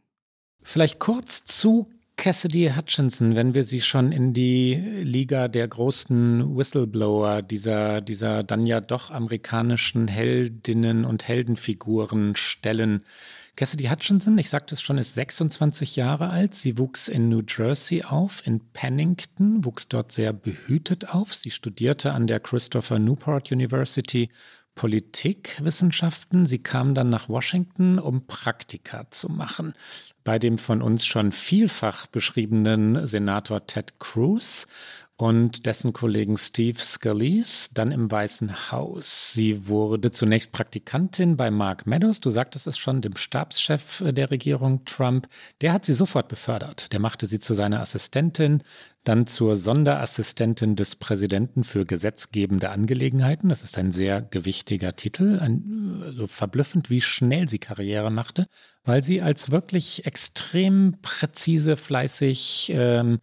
Vielleicht kurz zu Cassidy Hutchinson, wenn wir sie schon in die Liga der großen Whistleblower, dieser, dieser dann ja doch amerikanischen Heldinnen und Heldenfiguren stellen. Cassidy Hutchinson, ich sagte es schon, ist 26 Jahre alt. Sie wuchs in New Jersey auf, in Pennington, wuchs dort sehr behütet auf. Sie studierte an der Christopher Newport University Politikwissenschaften. Sie kam dann nach Washington, um Praktika zu machen. Bei dem von uns schon vielfach beschriebenen Senator Ted Cruz und dessen Kollegen Steve Scalise dann im Weißen Haus. Sie wurde zunächst Praktikantin bei Mark Meadows, du sagtest es schon, dem Stabschef der Regierung Trump. Der hat sie sofort befördert. Der machte sie zu seiner Assistentin, dann zur Sonderassistentin des Präsidenten für gesetzgebende Angelegenheiten. Das ist ein sehr gewichtiger Titel, ein, so also verblüffend, wie schnell sie Karriere machte, weil sie als wirklich extrem präzise, fleißig, ähm,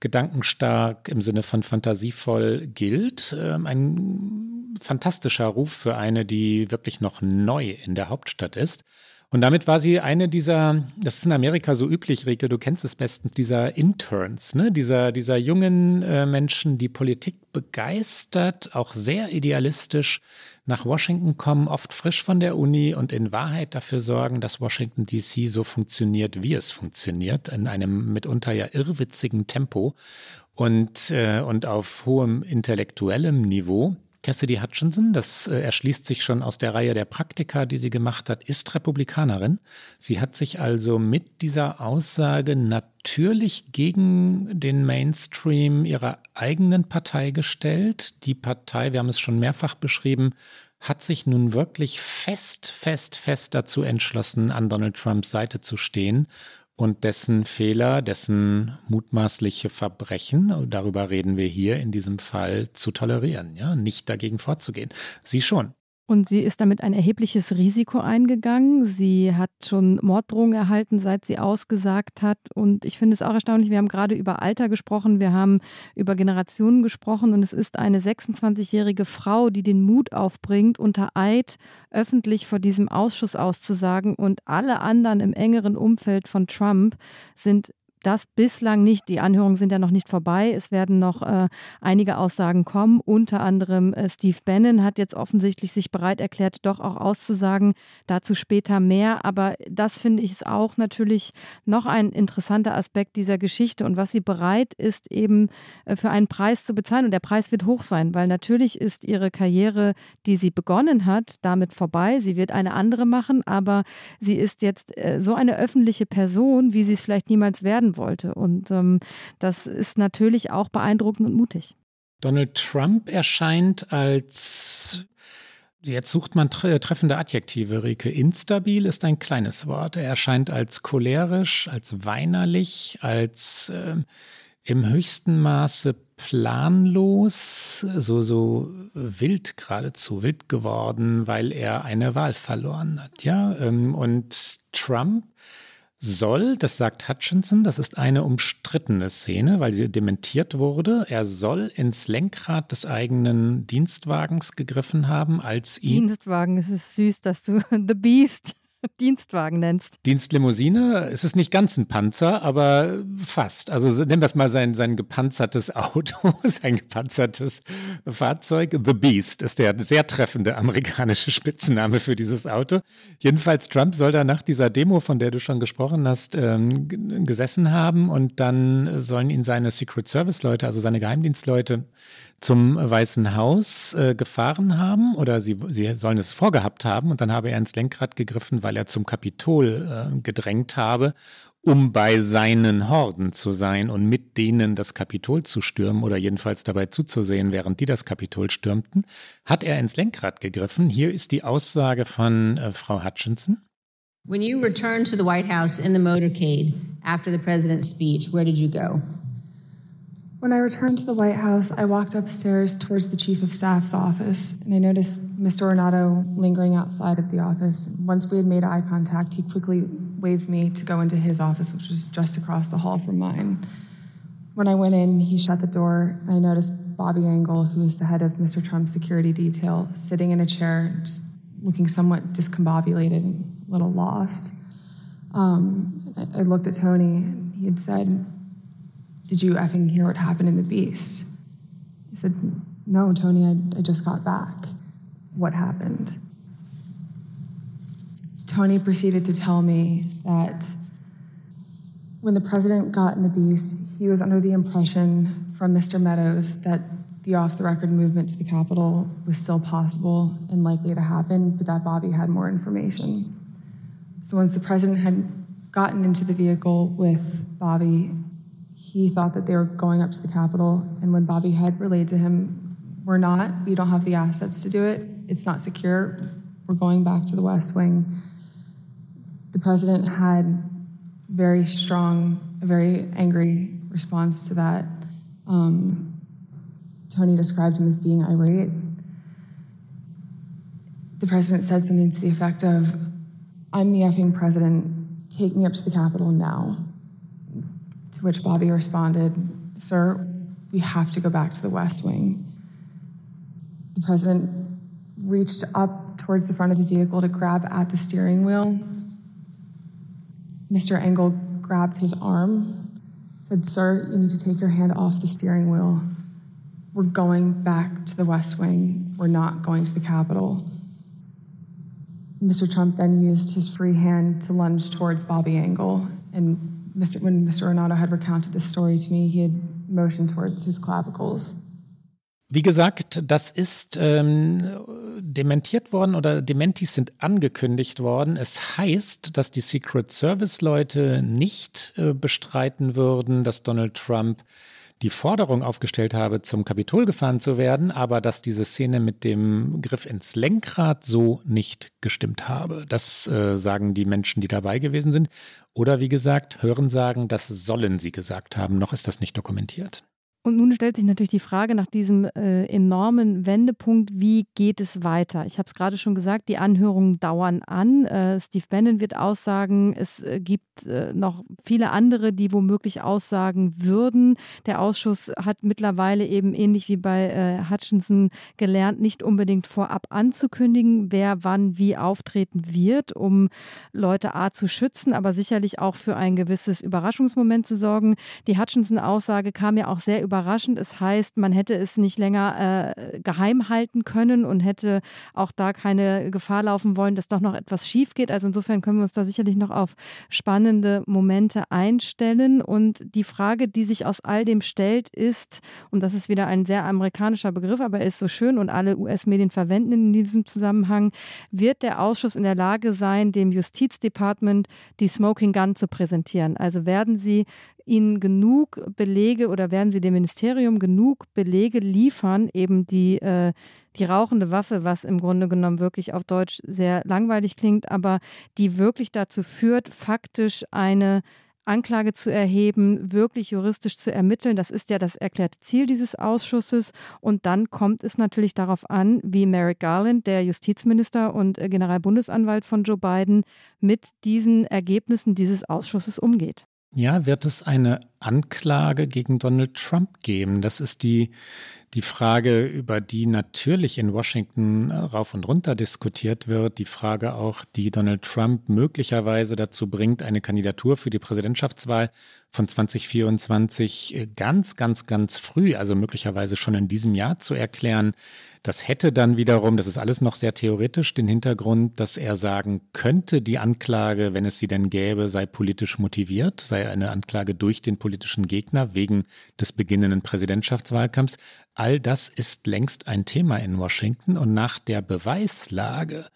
gedankenstark im Sinne von fantasievoll gilt. Ähm, ein fantastischer Ruf für eine, die wirklich noch neu in der Hauptstadt ist. Und damit war sie eine dieser, das ist in Amerika so üblich, Rike, du kennst es bestens, dieser Interns, ne? dieser, dieser jungen äh, Menschen, die Politik begeistert, auch sehr idealistisch nach Washington kommen, oft frisch von der Uni und in Wahrheit dafür sorgen, dass Washington DC so funktioniert, wie es funktioniert, in einem mitunter ja irrwitzigen Tempo und, äh, und auf hohem intellektuellem Niveau. Cassidy Hutchinson, das äh, erschließt sich schon aus der Reihe der Praktika, die sie gemacht hat, ist Republikanerin. Sie hat sich also mit dieser Aussage natürlich gegen den Mainstream ihrer eigenen Partei gestellt. Die Partei, wir haben es schon mehrfach beschrieben, hat sich nun wirklich fest, fest, fest dazu entschlossen, an Donald Trumps Seite zu stehen und dessen Fehler, dessen mutmaßliche Verbrechen, darüber reden wir hier in diesem Fall, zu tolerieren, ja, nicht dagegen vorzugehen. Sie schon. Und sie ist damit ein erhebliches Risiko eingegangen. Sie hat schon Morddrohungen erhalten, seit sie ausgesagt hat. Und ich finde es auch erstaunlich, wir haben gerade über Alter gesprochen, wir haben über Generationen gesprochen. Und es ist eine 26-jährige Frau, die den Mut aufbringt, unter Eid öffentlich vor diesem Ausschuss auszusagen. Und alle anderen im engeren Umfeld von Trump sind das bislang nicht. Die Anhörungen sind ja noch nicht vorbei. Es werden noch äh, einige Aussagen kommen. Unter anderem äh, Steve Bannon hat jetzt offensichtlich sich bereit erklärt, doch auch auszusagen. Dazu später mehr. Aber das finde ich ist auch natürlich noch ein interessanter Aspekt dieser Geschichte und was sie bereit ist, eben äh, für einen Preis zu bezahlen. Und der Preis wird hoch sein, weil natürlich ist ihre Karriere, die sie begonnen hat, damit vorbei. Sie wird eine andere machen, aber sie ist jetzt äh, so eine öffentliche Person, wie sie es vielleicht niemals werden wollte. Und ähm, das ist natürlich auch beeindruckend und mutig. Donald Trump erscheint als Jetzt sucht man treffende Adjektive, Rike. Instabil ist ein kleines Wort. Er erscheint als cholerisch, als weinerlich, als äh, im höchsten Maße planlos, so, so wild geradezu, wild geworden, weil er eine Wahl verloren hat. Ja, ähm, und Trump soll, das sagt Hutchinson, das ist eine umstrittene Szene, weil sie dementiert wurde. Er soll ins Lenkrad des eigenen Dienstwagens gegriffen haben, als ihn. Dienstwagen, es ist süß, dass du The Beast Dienstwagen nennst. Dienstlimousine, es ist nicht ganz ein Panzer, aber fast. Also nennen wir es mal sein, sein gepanzertes Auto, sein gepanzertes Fahrzeug. The Beast ist der sehr treffende amerikanische Spitzname für dieses Auto. Jedenfalls, Trump soll da nach dieser Demo, von der du schon gesprochen hast, ähm, gesessen haben und dann sollen ihn seine Secret Service Leute, also seine Geheimdienstleute, zum Weißen Haus äh, gefahren haben oder sie, sie sollen es vorgehabt haben und dann habe er ins Lenkrad gegriffen, weil er zum Kapitol äh, gedrängt habe um bei seinen Horden zu sein und mit denen das Kapitol zu stürmen oder jedenfalls dabei zuzusehen, während die das Kapitol stürmten, hat er ins Lenkrad gegriffen. Hier ist die Aussage von äh, Frau Hutchinson. When you returned to the White House in the motorcade after the president's speech, where did you go? When I returned to the White House, I walked upstairs towards the Chief of Staff's office, and I noticed Mr. Renato lingering outside of the office. Once we had made eye contact, he quickly waved me to go into his office, which was just across the hall from mine. When I went in, he shut the door, and I noticed Bobby Engel, who is the head of Mr. Trump's security detail, sitting in a chair, just looking somewhat discombobulated and a little lost. Um, I, I looked at Tony, and he had said, did you effing hear what happened in the Beast? I said, No, Tony, I, I just got back. What happened? Tony proceeded to tell me that when the president got in the Beast, he was under the impression from Mr. Meadows that the off the record movement to the Capitol was still possible and likely to happen, but that Bobby had more information. So once the president had gotten into the vehicle with Bobby he thought that they were going up to the Capitol. And when Bobby had relayed to him, we're not, we don't have the assets to do it, it's not secure, we're going back to the West Wing. The president had very strong, a very angry response to that. Um, Tony described him as being irate. The president said something to the effect of, I'm the effing president, take me up to the Capitol now. To which Bobby responded, Sir, we have to go back to the West Wing. The president reached up towards the front of the vehicle to grab at the steering wheel. Mr. Engel grabbed his arm, said, Sir, you need to take your hand off the steering wheel. We're going back to the West Wing. We're not going to the Capitol. Mr. Trump then used his free hand to lunge towards Bobby Engel and Mr. when Mr. Renato had recounted this story to me, he had motioned towards his clavicles. Wie gesagt, das ist ähm, dementiert worden oder Dementis sind angekündigt worden. Es heißt, dass die Secret Service Leute nicht äh, bestreiten würden, dass Donald Trump die Forderung aufgestellt habe, zum Kapitol gefahren zu werden, aber dass diese Szene mit dem Griff ins Lenkrad so nicht gestimmt habe. Das äh, sagen die Menschen, die dabei gewesen sind. Oder wie gesagt, hören sagen, das sollen sie gesagt haben. Noch ist das nicht dokumentiert. Und nun stellt sich natürlich die Frage nach diesem äh, enormen Wendepunkt, wie geht es weiter? Ich habe es gerade schon gesagt, die Anhörungen dauern an. Äh, Steve Bannon wird aussagen, es äh, gibt äh, noch viele andere, die womöglich aussagen würden. Der Ausschuss hat mittlerweile eben ähnlich wie bei äh, Hutchinson gelernt, nicht unbedingt vorab anzukündigen, wer wann wie auftreten wird, um Leute A zu schützen, aber sicherlich auch für ein gewisses Überraschungsmoment zu sorgen. Die Hutchinson-Aussage kam ja auch sehr über überraschend. Es heißt, man hätte es nicht länger äh, geheim halten können und hätte auch da keine Gefahr laufen wollen, dass doch noch etwas schief geht. Also insofern können wir uns da sicherlich noch auf spannende Momente einstellen. Und die Frage, die sich aus all dem stellt, ist, und das ist wieder ein sehr amerikanischer Begriff, aber er ist so schön und alle US-Medien verwenden in diesem Zusammenhang, wird der Ausschuss in der Lage sein, dem Justizdepartement die Smoking Gun zu präsentieren? Also werden sie Ihnen genug Belege oder werden Sie dem Ministerium genug Belege liefern, eben die, äh, die rauchende Waffe, was im Grunde genommen wirklich auf Deutsch sehr langweilig klingt, aber die wirklich dazu führt, faktisch eine Anklage zu erheben, wirklich juristisch zu ermitteln. Das ist ja das erklärte Ziel dieses Ausschusses. Und dann kommt es natürlich darauf an, wie Merrick Garland, der Justizminister und äh, Generalbundesanwalt von Joe Biden, mit diesen Ergebnissen dieses Ausschusses umgeht. Ja, wird es eine Anklage gegen Donald Trump geben? Das ist die, die Frage, über die natürlich in Washington rauf und runter diskutiert wird. Die Frage auch, die Donald Trump möglicherweise dazu bringt, eine Kandidatur für die Präsidentschaftswahl von 2024 ganz, ganz, ganz früh, also möglicherweise schon in diesem Jahr zu erklären. Das hätte dann wiederum, das ist alles noch sehr theoretisch, den Hintergrund, dass er sagen könnte, die Anklage, wenn es sie denn gäbe, sei politisch motiviert, sei eine Anklage durch den politischen Gegner wegen des beginnenden Präsidentschaftswahlkampfs. Das ist längst ein Thema in Washington und nach der Beweislage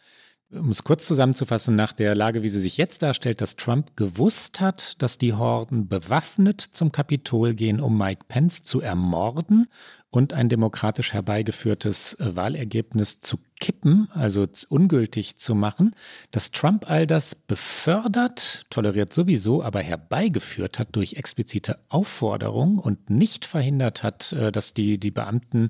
Um es kurz zusammenzufassen, nach der Lage, wie sie sich jetzt darstellt, dass Trump gewusst hat, dass die Horden bewaffnet zum Kapitol gehen, um Mike Pence zu ermorden und ein demokratisch herbeigeführtes Wahlergebnis zu kippen, also ungültig zu machen, dass Trump all das befördert, toleriert sowieso, aber herbeigeführt hat durch explizite Aufforderung und nicht verhindert hat, äh, dass die, die Beamten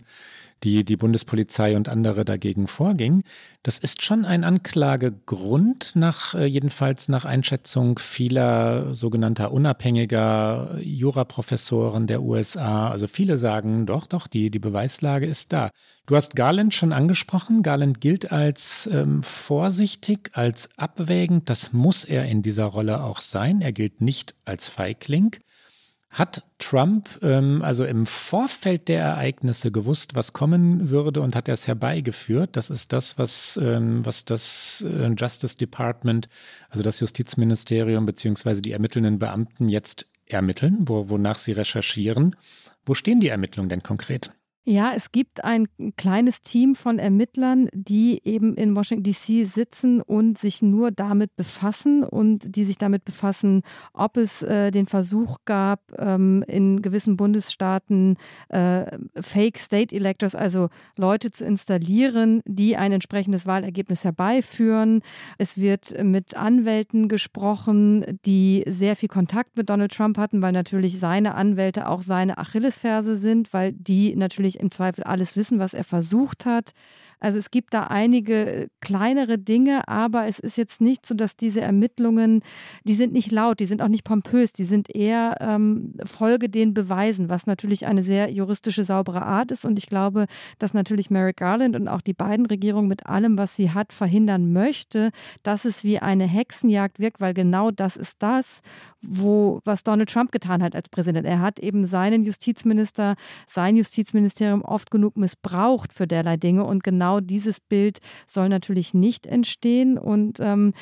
die die Bundespolizei und andere dagegen vorgingen. Das ist schon ein Anklagegrund, nach, äh, jedenfalls nach Einschätzung vieler sogenannter unabhängiger Juraprofessoren der USA. Also viele sagen, doch, doch, die, die Beweislage ist da. Du hast Garland schon angesprochen. Garland gilt als ähm, vorsichtig, als abwägend. Das muss er in dieser Rolle auch sein. Er gilt nicht als Feigling. Hat Trump ähm, also im Vorfeld der Ereignisse gewusst, was kommen würde und hat er es herbeigeführt? Das ist das, was, ähm, was das äh, Justice Department, also das Justizministerium beziehungsweise die ermittelnden Beamten jetzt ermitteln, wo, wonach sie recherchieren. Wo stehen die Ermittlungen denn konkret? Ja, es gibt ein kleines Team von Ermittlern, die eben in Washington DC sitzen und sich nur damit befassen und die sich damit befassen, ob es äh, den Versuch gab, ähm, in gewissen Bundesstaaten äh, Fake State Electors, also Leute zu installieren, die ein entsprechendes Wahlergebnis herbeiführen. Es wird mit Anwälten gesprochen, die sehr viel Kontakt mit Donald Trump hatten, weil natürlich seine Anwälte auch seine Achillesferse sind, weil die natürlich natürlich im Zweifel alles wissen, was er versucht hat. Also es gibt da einige kleinere Dinge, aber es ist jetzt nicht so, dass diese Ermittlungen, die sind nicht laut, die sind auch nicht pompös, die sind eher ähm, Folge den Beweisen, was natürlich eine sehr juristische, saubere Art ist. Und ich glaube, dass natürlich Merrick Garland und auch die beiden Regierungen mit allem, was sie hat, verhindern möchte, dass es wie eine Hexenjagd wirkt, weil genau das ist das, wo, was Donald Trump getan hat als Präsident. Er hat eben seinen Justizminister, sein Justizministerium oft genug missbraucht für derlei Dinge und genau dieses Bild soll natürlich nicht entstehen. Und ähm,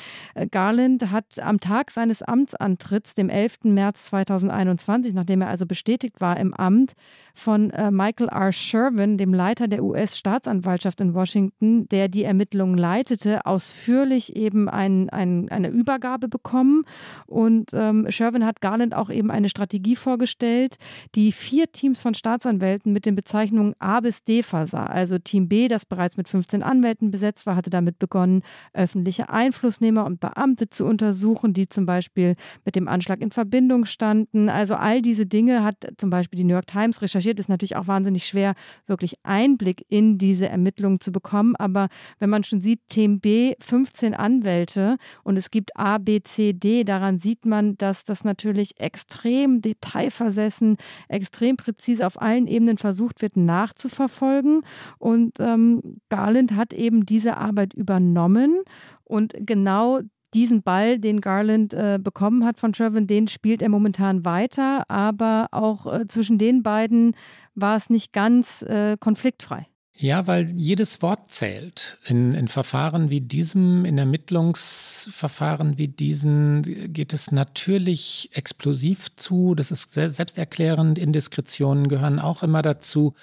Garland hat am Tag seines Amtsantritts, dem 11. März 2021, nachdem er also bestätigt war im Amt, von äh, Michael R. Sherwin, dem Leiter der US-Staatsanwaltschaft in Washington, der die Ermittlungen leitete, ausführlich eben ein, ein, eine Übergabe bekommen. Und ähm, Sherwin hat Garland auch eben eine Strategie vorgestellt, die vier Teams von Staatsanwälten mit den Bezeichnungen A bis D versah. Also Team B, das bereits mit 15 Anwälten besetzt war, hatte damit begonnen, öffentliche Einflussnehmer und Beamte zu untersuchen, die zum Beispiel mit dem Anschlag in Verbindung standen. Also all diese Dinge hat zum Beispiel die New York Times recherchiert. Ist natürlich auch wahnsinnig schwer, wirklich Einblick in diese Ermittlungen zu bekommen. Aber wenn man schon sieht, Team B, 15 Anwälte und es gibt A, B, C, D, daran sieht man, dass das natürlich extrem detailversessen, extrem präzise auf allen Ebenen versucht wird nachzuverfolgen. Und ähm, Garland hat eben diese Arbeit übernommen und genau diesen Ball, den Garland äh, bekommen hat von Sherwin, den spielt er momentan weiter, aber auch äh, zwischen den beiden war es nicht ganz äh, konfliktfrei. Ja, weil jedes Wort zählt. In, in, Verfahren wie diesem, in Ermittlungsverfahren wie diesen geht es natürlich explosiv zu. Das ist selbsterklärend. Indiskretionen gehören auch immer dazu.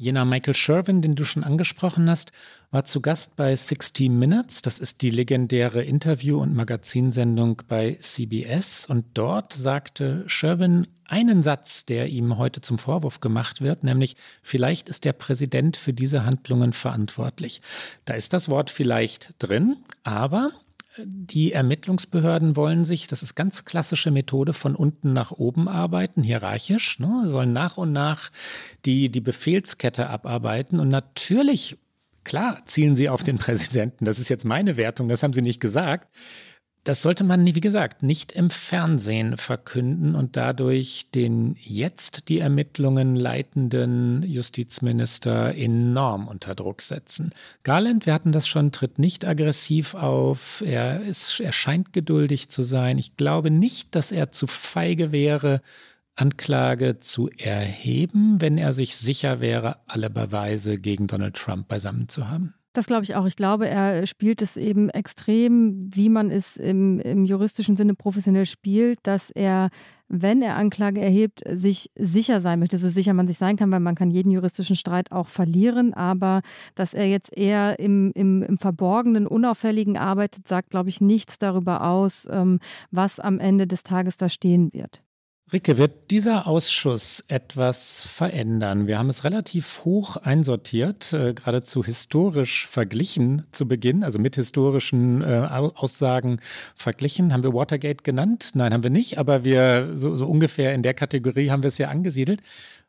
Jener Michael Sherwin, den du schon angesprochen hast, war zu Gast bei 60 Minutes. Das ist die legendäre Interview- und Magazinsendung bei CBS. Und dort sagte Sherwin einen Satz, der ihm heute zum Vorwurf gemacht wird, nämlich, vielleicht ist der Präsident für diese Handlungen verantwortlich. Da ist das Wort vielleicht drin, aber die Ermittlungsbehörden wollen sich, das ist ganz klassische Methode, von unten nach oben arbeiten, hierarchisch. Ne? Sie wollen nach und nach die, die Befehlskette abarbeiten. Und natürlich, klar, zielen sie auf den Präsidenten. Das ist jetzt meine Wertung, das haben sie nicht gesagt. Das sollte man, wie gesagt, nicht im Fernsehen verkünden und dadurch den jetzt die Ermittlungen leitenden Justizminister enorm unter Druck setzen. Garland, wir hatten das schon, tritt nicht aggressiv auf. Er, ist, er scheint geduldig zu sein. Ich glaube nicht, dass er zu feige wäre, Anklage zu erheben, wenn er sich sicher wäre, alle Beweise gegen Donald Trump beisammen zu haben. Das glaube ich auch. Ich glaube, er spielt es eben extrem, wie man es im, im juristischen Sinne professionell spielt, dass er wenn er Anklage erhebt, sich sicher sein möchte, so sicher man sich sein kann, weil man kann jeden juristischen Streit auch verlieren, aber dass er jetzt eher im, im, im Verborgenen, Unauffälligen arbeitet, sagt, glaube ich, nichts darüber aus, ähm, was am Ende des Tages da stehen wird. Ricke, wird dieser Ausschuss etwas verändern? Wir haben es relativ hoch einsortiert, äh, geradezu historisch verglichen zu Beginn, also mit historischen äh, Aussagen verglichen. Haben wir Watergate genannt? Nein, haben wir nicht, aber wir so, so ungefähr in der Kategorie haben wir es ja angesiedelt.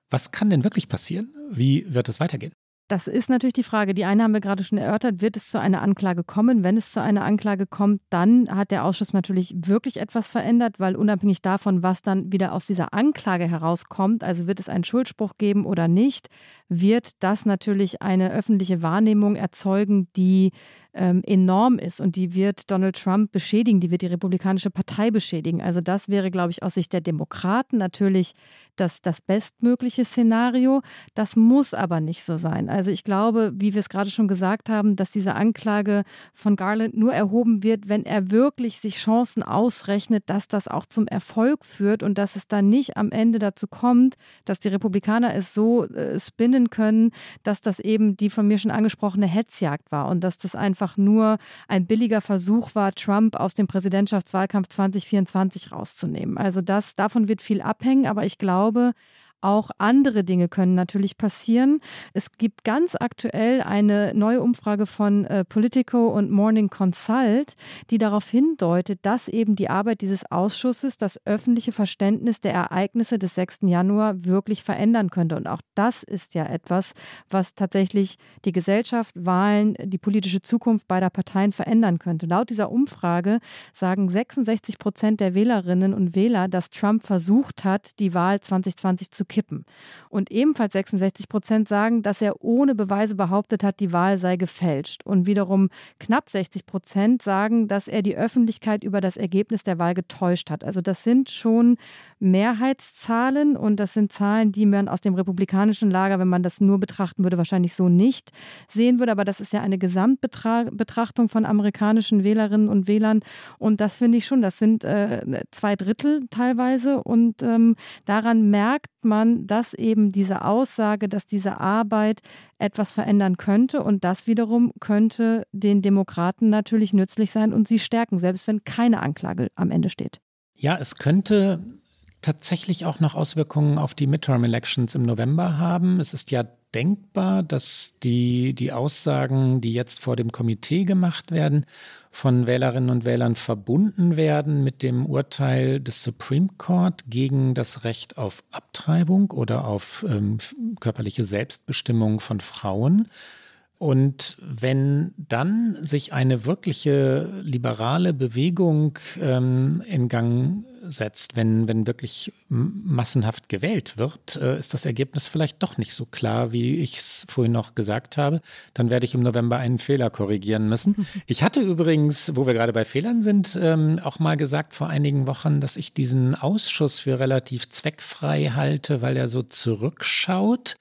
Was kann denn wirklich passieren? Wie wird es weitergehen? Das ist natürlich die Frage. Die eine haben wir gerade schon erörtert. Wird es zu einer Anklage kommen? Wenn es zu einer Anklage kommt, dann hat der Ausschuss natürlich wirklich etwas verändert, weil unabhängig davon, was dann wieder aus dieser Anklage herauskommt, also wird es einen Schuldspruch geben oder nicht, wird das natürlich eine öffentliche Wahrnehmung erzeugen, die ähm, enorm ist und die wird Donald Trump beschädigen, die wird die Republikanische Partei beschädigen. Also das wäre, glaube ich, aus Sicht der Demokraten natürlich das, das bestmögliche Szenario. Das muss aber nicht so sein. Also ich glaube, wie wir es gerade schon gesagt haben, dass diese Anklage von Garland nur erhoben wird, wenn er wirklich sich Chancen ausrechnet, dass das auch zum Erfolg führt und dass es dann nicht am Ende dazu kommt, dass die Republikaner es so äh, spinnen können, dass das eben die von mir schon angesprochene Hetzjagd war und dass das einfach nur ein billiger Versuch war, Trump aus dem Präsidentschaftswahlkampf 2024 rauszunehmen. Also das davon wird viel abhängen, aber ich glaube, auch andere Dinge können natürlich passieren. Es gibt ganz aktuell eine neue Umfrage von äh, Politico und Morning Consult, die darauf hindeutet, dass eben die Arbeit dieses Ausschusses das öffentliche Verständnis der Ereignisse des 6. Januar wirklich verändern könnte. Und auch das ist ja etwas, was tatsächlich die Gesellschaft, Wahlen, die politische Zukunft beider Parteien verändern könnte. Laut dieser Umfrage sagen 66 Prozent der Wählerinnen und Wähler, dass Trump versucht hat, die Wahl 2020 zu kippen. Und ebenfalls 66 Prozent sagen, dass er ohne Beweise behauptet hat, die Wahl sei gefälscht. Und wiederum knapp 60 Prozent sagen, dass er die Öffentlichkeit über das Ergebnis der Wahl getäuscht hat. Also das sind schon Mehrheitszahlen und das sind Zahlen, die man aus dem republikanischen Lager, wenn man das nur betrachten würde, wahrscheinlich so nicht sehen würde. Aber das ist ja eine Gesamtbetrachtung von amerikanischen Wählerinnen und Wählern und das finde ich schon, das sind äh, zwei Drittel teilweise und ähm, daran merkt man, dass eben diese Aussage, dass diese Arbeit etwas verändern könnte und das wiederum könnte den Demokraten natürlich nützlich sein und sie stärken, selbst wenn keine Anklage am Ende steht. Ja, es könnte tatsächlich auch noch Auswirkungen auf die Midterm-Elections im November haben. Es ist ja denkbar, dass die, die Aussagen, die jetzt vor dem Komitee gemacht werden, von Wählerinnen und Wählern verbunden werden mit dem Urteil des Supreme Court gegen das Recht auf Abtreibung oder auf ähm, körperliche Selbstbestimmung von Frauen. Und wenn dann sich eine wirkliche liberale Bewegung ähm, in Gang setzt, wenn, wenn wirklich massenhaft gewählt wird, äh, ist das Ergebnis vielleicht doch nicht so klar, wie ich es vorhin noch gesagt habe. Dann werde ich im November einen Fehler korrigieren müssen. Ich hatte übrigens, wo wir gerade bei Fehlern sind, ähm, auch mal gesagt vor einigen Wochen, dass ich diesen Ausschuss für relativ zweckfrei halte, weil er so zurückschaut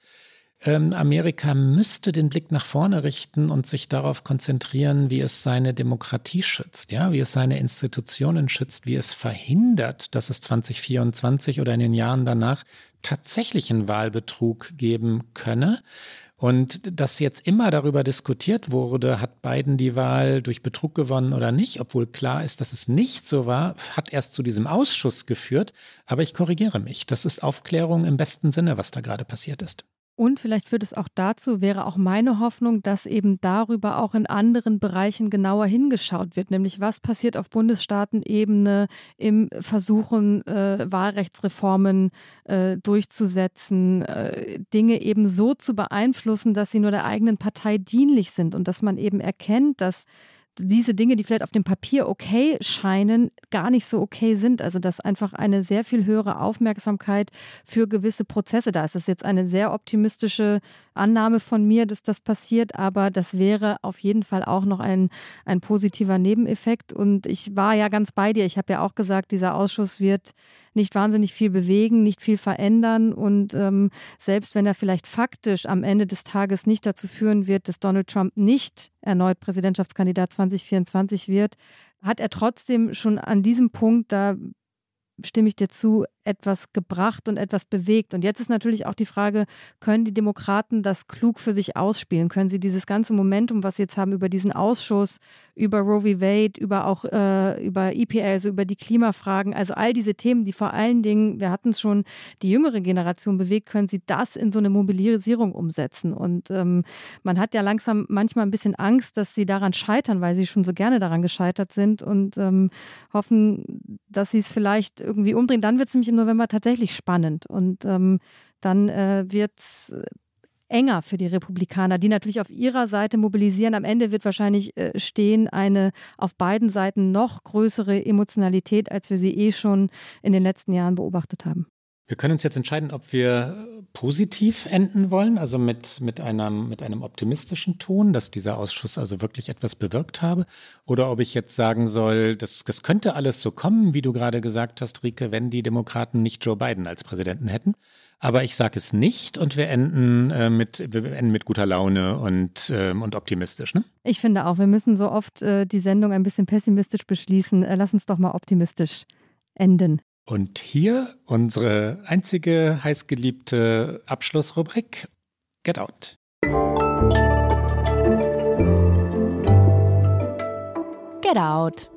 Amerika müsste den Blick nach vorne richten und sich darauf konzentrieren, wie es seine Demokratie schützt, ja, wie es seine Institutionen schützt, wie es verhindert, dass es 2024 oder in den Jahren danach tatsächlich einen Wahlbetrug geben könne. Und dass jetzt immer darüber diskutiert wurde, hat Biden die Wahl durch Betrug gewonnen oder nicht, obwohl klar ist, dass es nicht so war, hat erst zu diesem Ausschuss geführt. Aber ich korrigiere mich. Das ist Aufklärung im besten Sinne, was da gerade passiert ist. Und vielleicht führt es auch dazu, wäre auch meine Hoffnung, dass eben darüber auch in anderen Bereichen genauer hingeschaut wird, nämlich was passiert auf Bundesstaatenebene im Versuchen, äh, Wahlrechtsreformen äh, durchzusetzen, äh, Dinge eben so zu beeinflussen, dass sie nur der eigenen Partei dienlich sind und dass man eben erkennt, dass diese Dinge, die vielleicht auf dem Papier okay scheinen, gar nicht so okay sind. Also dass einfach eine sehr viel höhere Aufmerksamkeit für gewisse Prozesse da ist. Das ist jetzt eine sehr optimistische Annahme von mir, dass das passiert, aber das wäre auf jeden Fall auch noch ein, ein positiver Nebeneffekt. Und ich war ja ganz bei dir. Ich habe ja auch gesagt, dieser Ausschuss wird nicht wahnsinnig viel bewegen, nicht viel verändern. Und ähm, selbst wenn er vielleicht faktisch am Ende des Tages nicht dazu führen wird, dass Donald Trump nicht erneut Präsidentschaftskandidat 2024 wird, hat er trotzdem schon an diesem Punkt, da stimme ich dir zu, etwas gebracht und etwas bewegt. Und jetzt ist natürlich auch die Frage, können die Demokraten das klug für sich ausspielen? Können sie dieses ganze Momentum, was sie jetzt haben über diesen Ausschuss, über Roe v. Wade, über auch äh, über EPA, also über die Klimafragen, also all diese Themen, die vor allen Dingen, wir hatten es schon, die jüngere Generation bewegt, können sie das in so eine Mobilisierung umsetzen? Und ähm, man hat ja langsam manchmal ein bisschen Angst, dass sie daran scheitern, weil sie schon so gerne daran gescheitert sind und ähm, hoffen, dass sie es vielleicht irgendwie umdrehen. Dann wird es nämlich im November tatsächlich spannend. Und ähm, dann äh, wird es enger für die Republikaner, die natürlich auf ihrer Seite mobilisieren. Am Ende wird wahrscheinlich äh, stehen eine auf beiden Seiten noch größere Emotionalität, als wir sie eh schon in den letzten Jahren beobachtet haben. Wir können uns jetzt entscheiden, ob wir positiv enden wollen, also mit, mit, einem, mit einem optimistischen Ton, dass dieser Ausschuss also wirklich etwas bewirkt habe, oder ob ich jetzt sagen soll, das, das könnte alles so kommen, wie du gerade gesagt hast, Rike, wenn die Demokraten nicht Joe Biden als Präsidenten hätten. Aber ich sage es nicht und wir enden, äh, mit, wir enden mit guter Laune und, äh, und optimistisch. Ne? Ich finde auch, wir müssen so oft äh, die Sendung ein bisschen pessimistisch beschließen. Äh, lass uns doch mal optimistisch enden. Und hier unsere einzige heißgeliebte Abschlussrubrik Get Out. Get Out.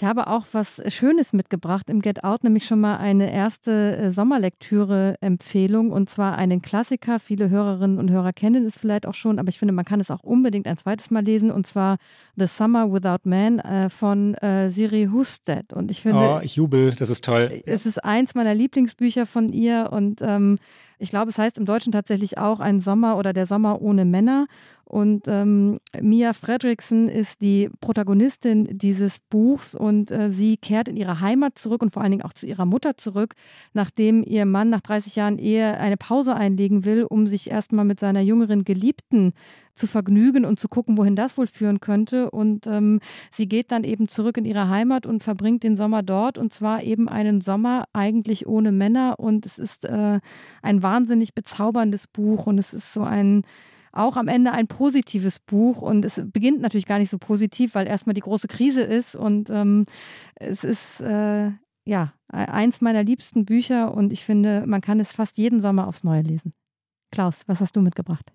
Ich habe auch was Schönes mitgebracht im Get Out, nämlich schon mal eine erste äh, Sommerlektüre-Empfehlung und zwar einen Klassiker. Viele Hörerinnen und Hörer kennen es vielleicht auch schon, aber ich finde, man kann es auch unbedingt ein zweites Mal lesen und zwar The Summer Without Man äh, von äh, Siri Husted. Und ich finde. Oh, ich jubel, das ist toll. Es ist eins meiner Lieblingsbücher von ihr und ähm, ich glaube, es heißt im Deutschen tatsächlich auch ein Sommer oder der Sommer ohne Männer. Und ähm, Mia Fredrickson ist die Protagonistin dieses Buchs und äh, sie kehrt in ihre Heimat zurück und vor allen Dingen auch zu ihrer Mutter zurück, nachdem ihr Mann nach 30 Jahren Ehe eine Pause einlegen will, um sich erstmal mit seiner jüngeren Geliebten zu vergnügen und zu gucken, wohin das wohl führen könnte. Und ähm, sie geht dann eben zurück in ihre Heimat und verbringt den Sommer dort und zwar eben einen Sommer eigentlich ohne Männer. Und es ist äh, ein wahnsinnig bezauberndes Buch und es ist so ein auch am Ende ein positives Buch und es beginnt natürlich gar nicht so positiv, weil erstmal die große Krise ist und ähm, es ist äh, ja eins meiner liebsten Bücher und ich finde, man kann es fast jeden Sommer aufs Neue lesen. Klaus, was hast du mitgebracht?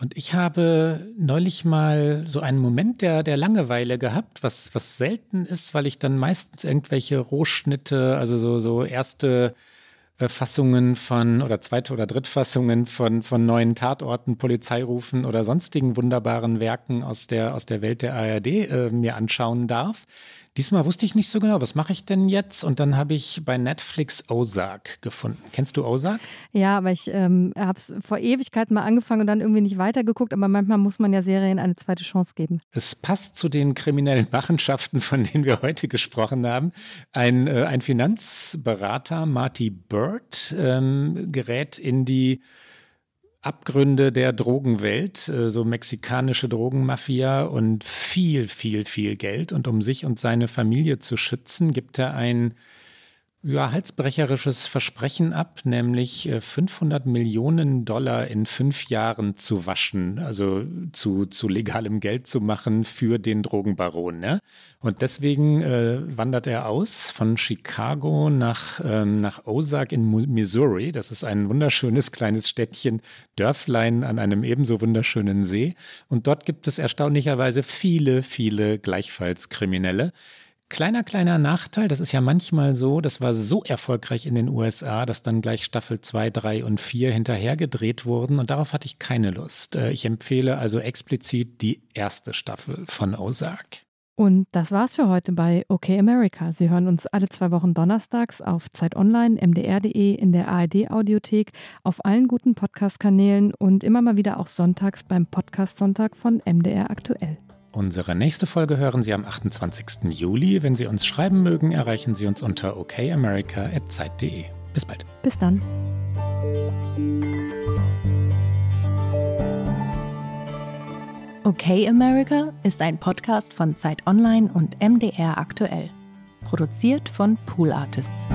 Und ich habe neulich mal so einen Moment der, der Langeweile gehabt, was, was selten ist, weil ich dann meistens irgendwelche Rohschnitte, also so, so erste Fassungen von oder zweite oder drittfassungen von, von neuen Tatorten, Polizeirufen oder sonstigen wunderbaren Werken aus der, aus der Welt der ARD äh, mir anschauen darf. Diesmal wusste ich nicht so genau, was mache ich denn jetzt? Und dann habe ich bei Netflix Ozark gefunden. Kennst du Ozark? Ja, aber ich ähm, habe es vor Ewigkeiten mal angefangen und dann irgendwie nicht weitergeguckt. Aber manchmal muss man ja Serien eine zweite Chance geben. Es passt zu den kriminellen Machenschaften, von denen wir heute gesprochen haben. Ein, äh, ein Finanzberater, Marty Bird, ähm, gerät in die Abgründe der Drogenwelt, äh, so mexikanische Drogenmafia und viel, viel, viel Geld. Und um sich und seine Familie zu schützen, gibt er ein ja, halsbrecherisches Versprechen ab, nämlich 500 äh, Millionen Dollar in fünf Jahren zu waschen, also zu, zu legalem Geld zu machen für den Drogenbaron. Ne? Und deswegen äh, wandert er aus von Chicago nach, ähm, nach Ozark in Missouri. Das ist ein wunderschönes kleines Städtchen, Dörflein an einem ebenso wunderschönen See. Und dort gibt es erstaunlicherweise viele, viele gleichfalls Kriminelle. Kleiner, kleiner Nachteil, das ist ja manchmal so, das war so erfolgreich in den USA, dass dann gleich Staffel 2, 3 und 4 hinterher gedreht wurden und darauf hatte ich keine Lust. Äh, ich empfehle also explizit die erste Staffel von Ozark. Und das war's für heute bei OK America. Sie hören uns alle zwei Wochen donnerstags auf Zeit Online, mdr.de, in der ARD-Audiothek, auf allen guten Podcast-Kanälen und immer mal wieder auch sonntags beim Podcast Sonntag von MDR Aktuell. Unsere nächste Folge hören Sie am 28. Juli. Wenn Sie uns schreiben mögen, erreichen Sie uns unter okamerica.zeit.de. Bis bald. Bis dann. Okay America ist ein Podcast von Zeit Online und MDR aktuell. Produziert von Pool Artists.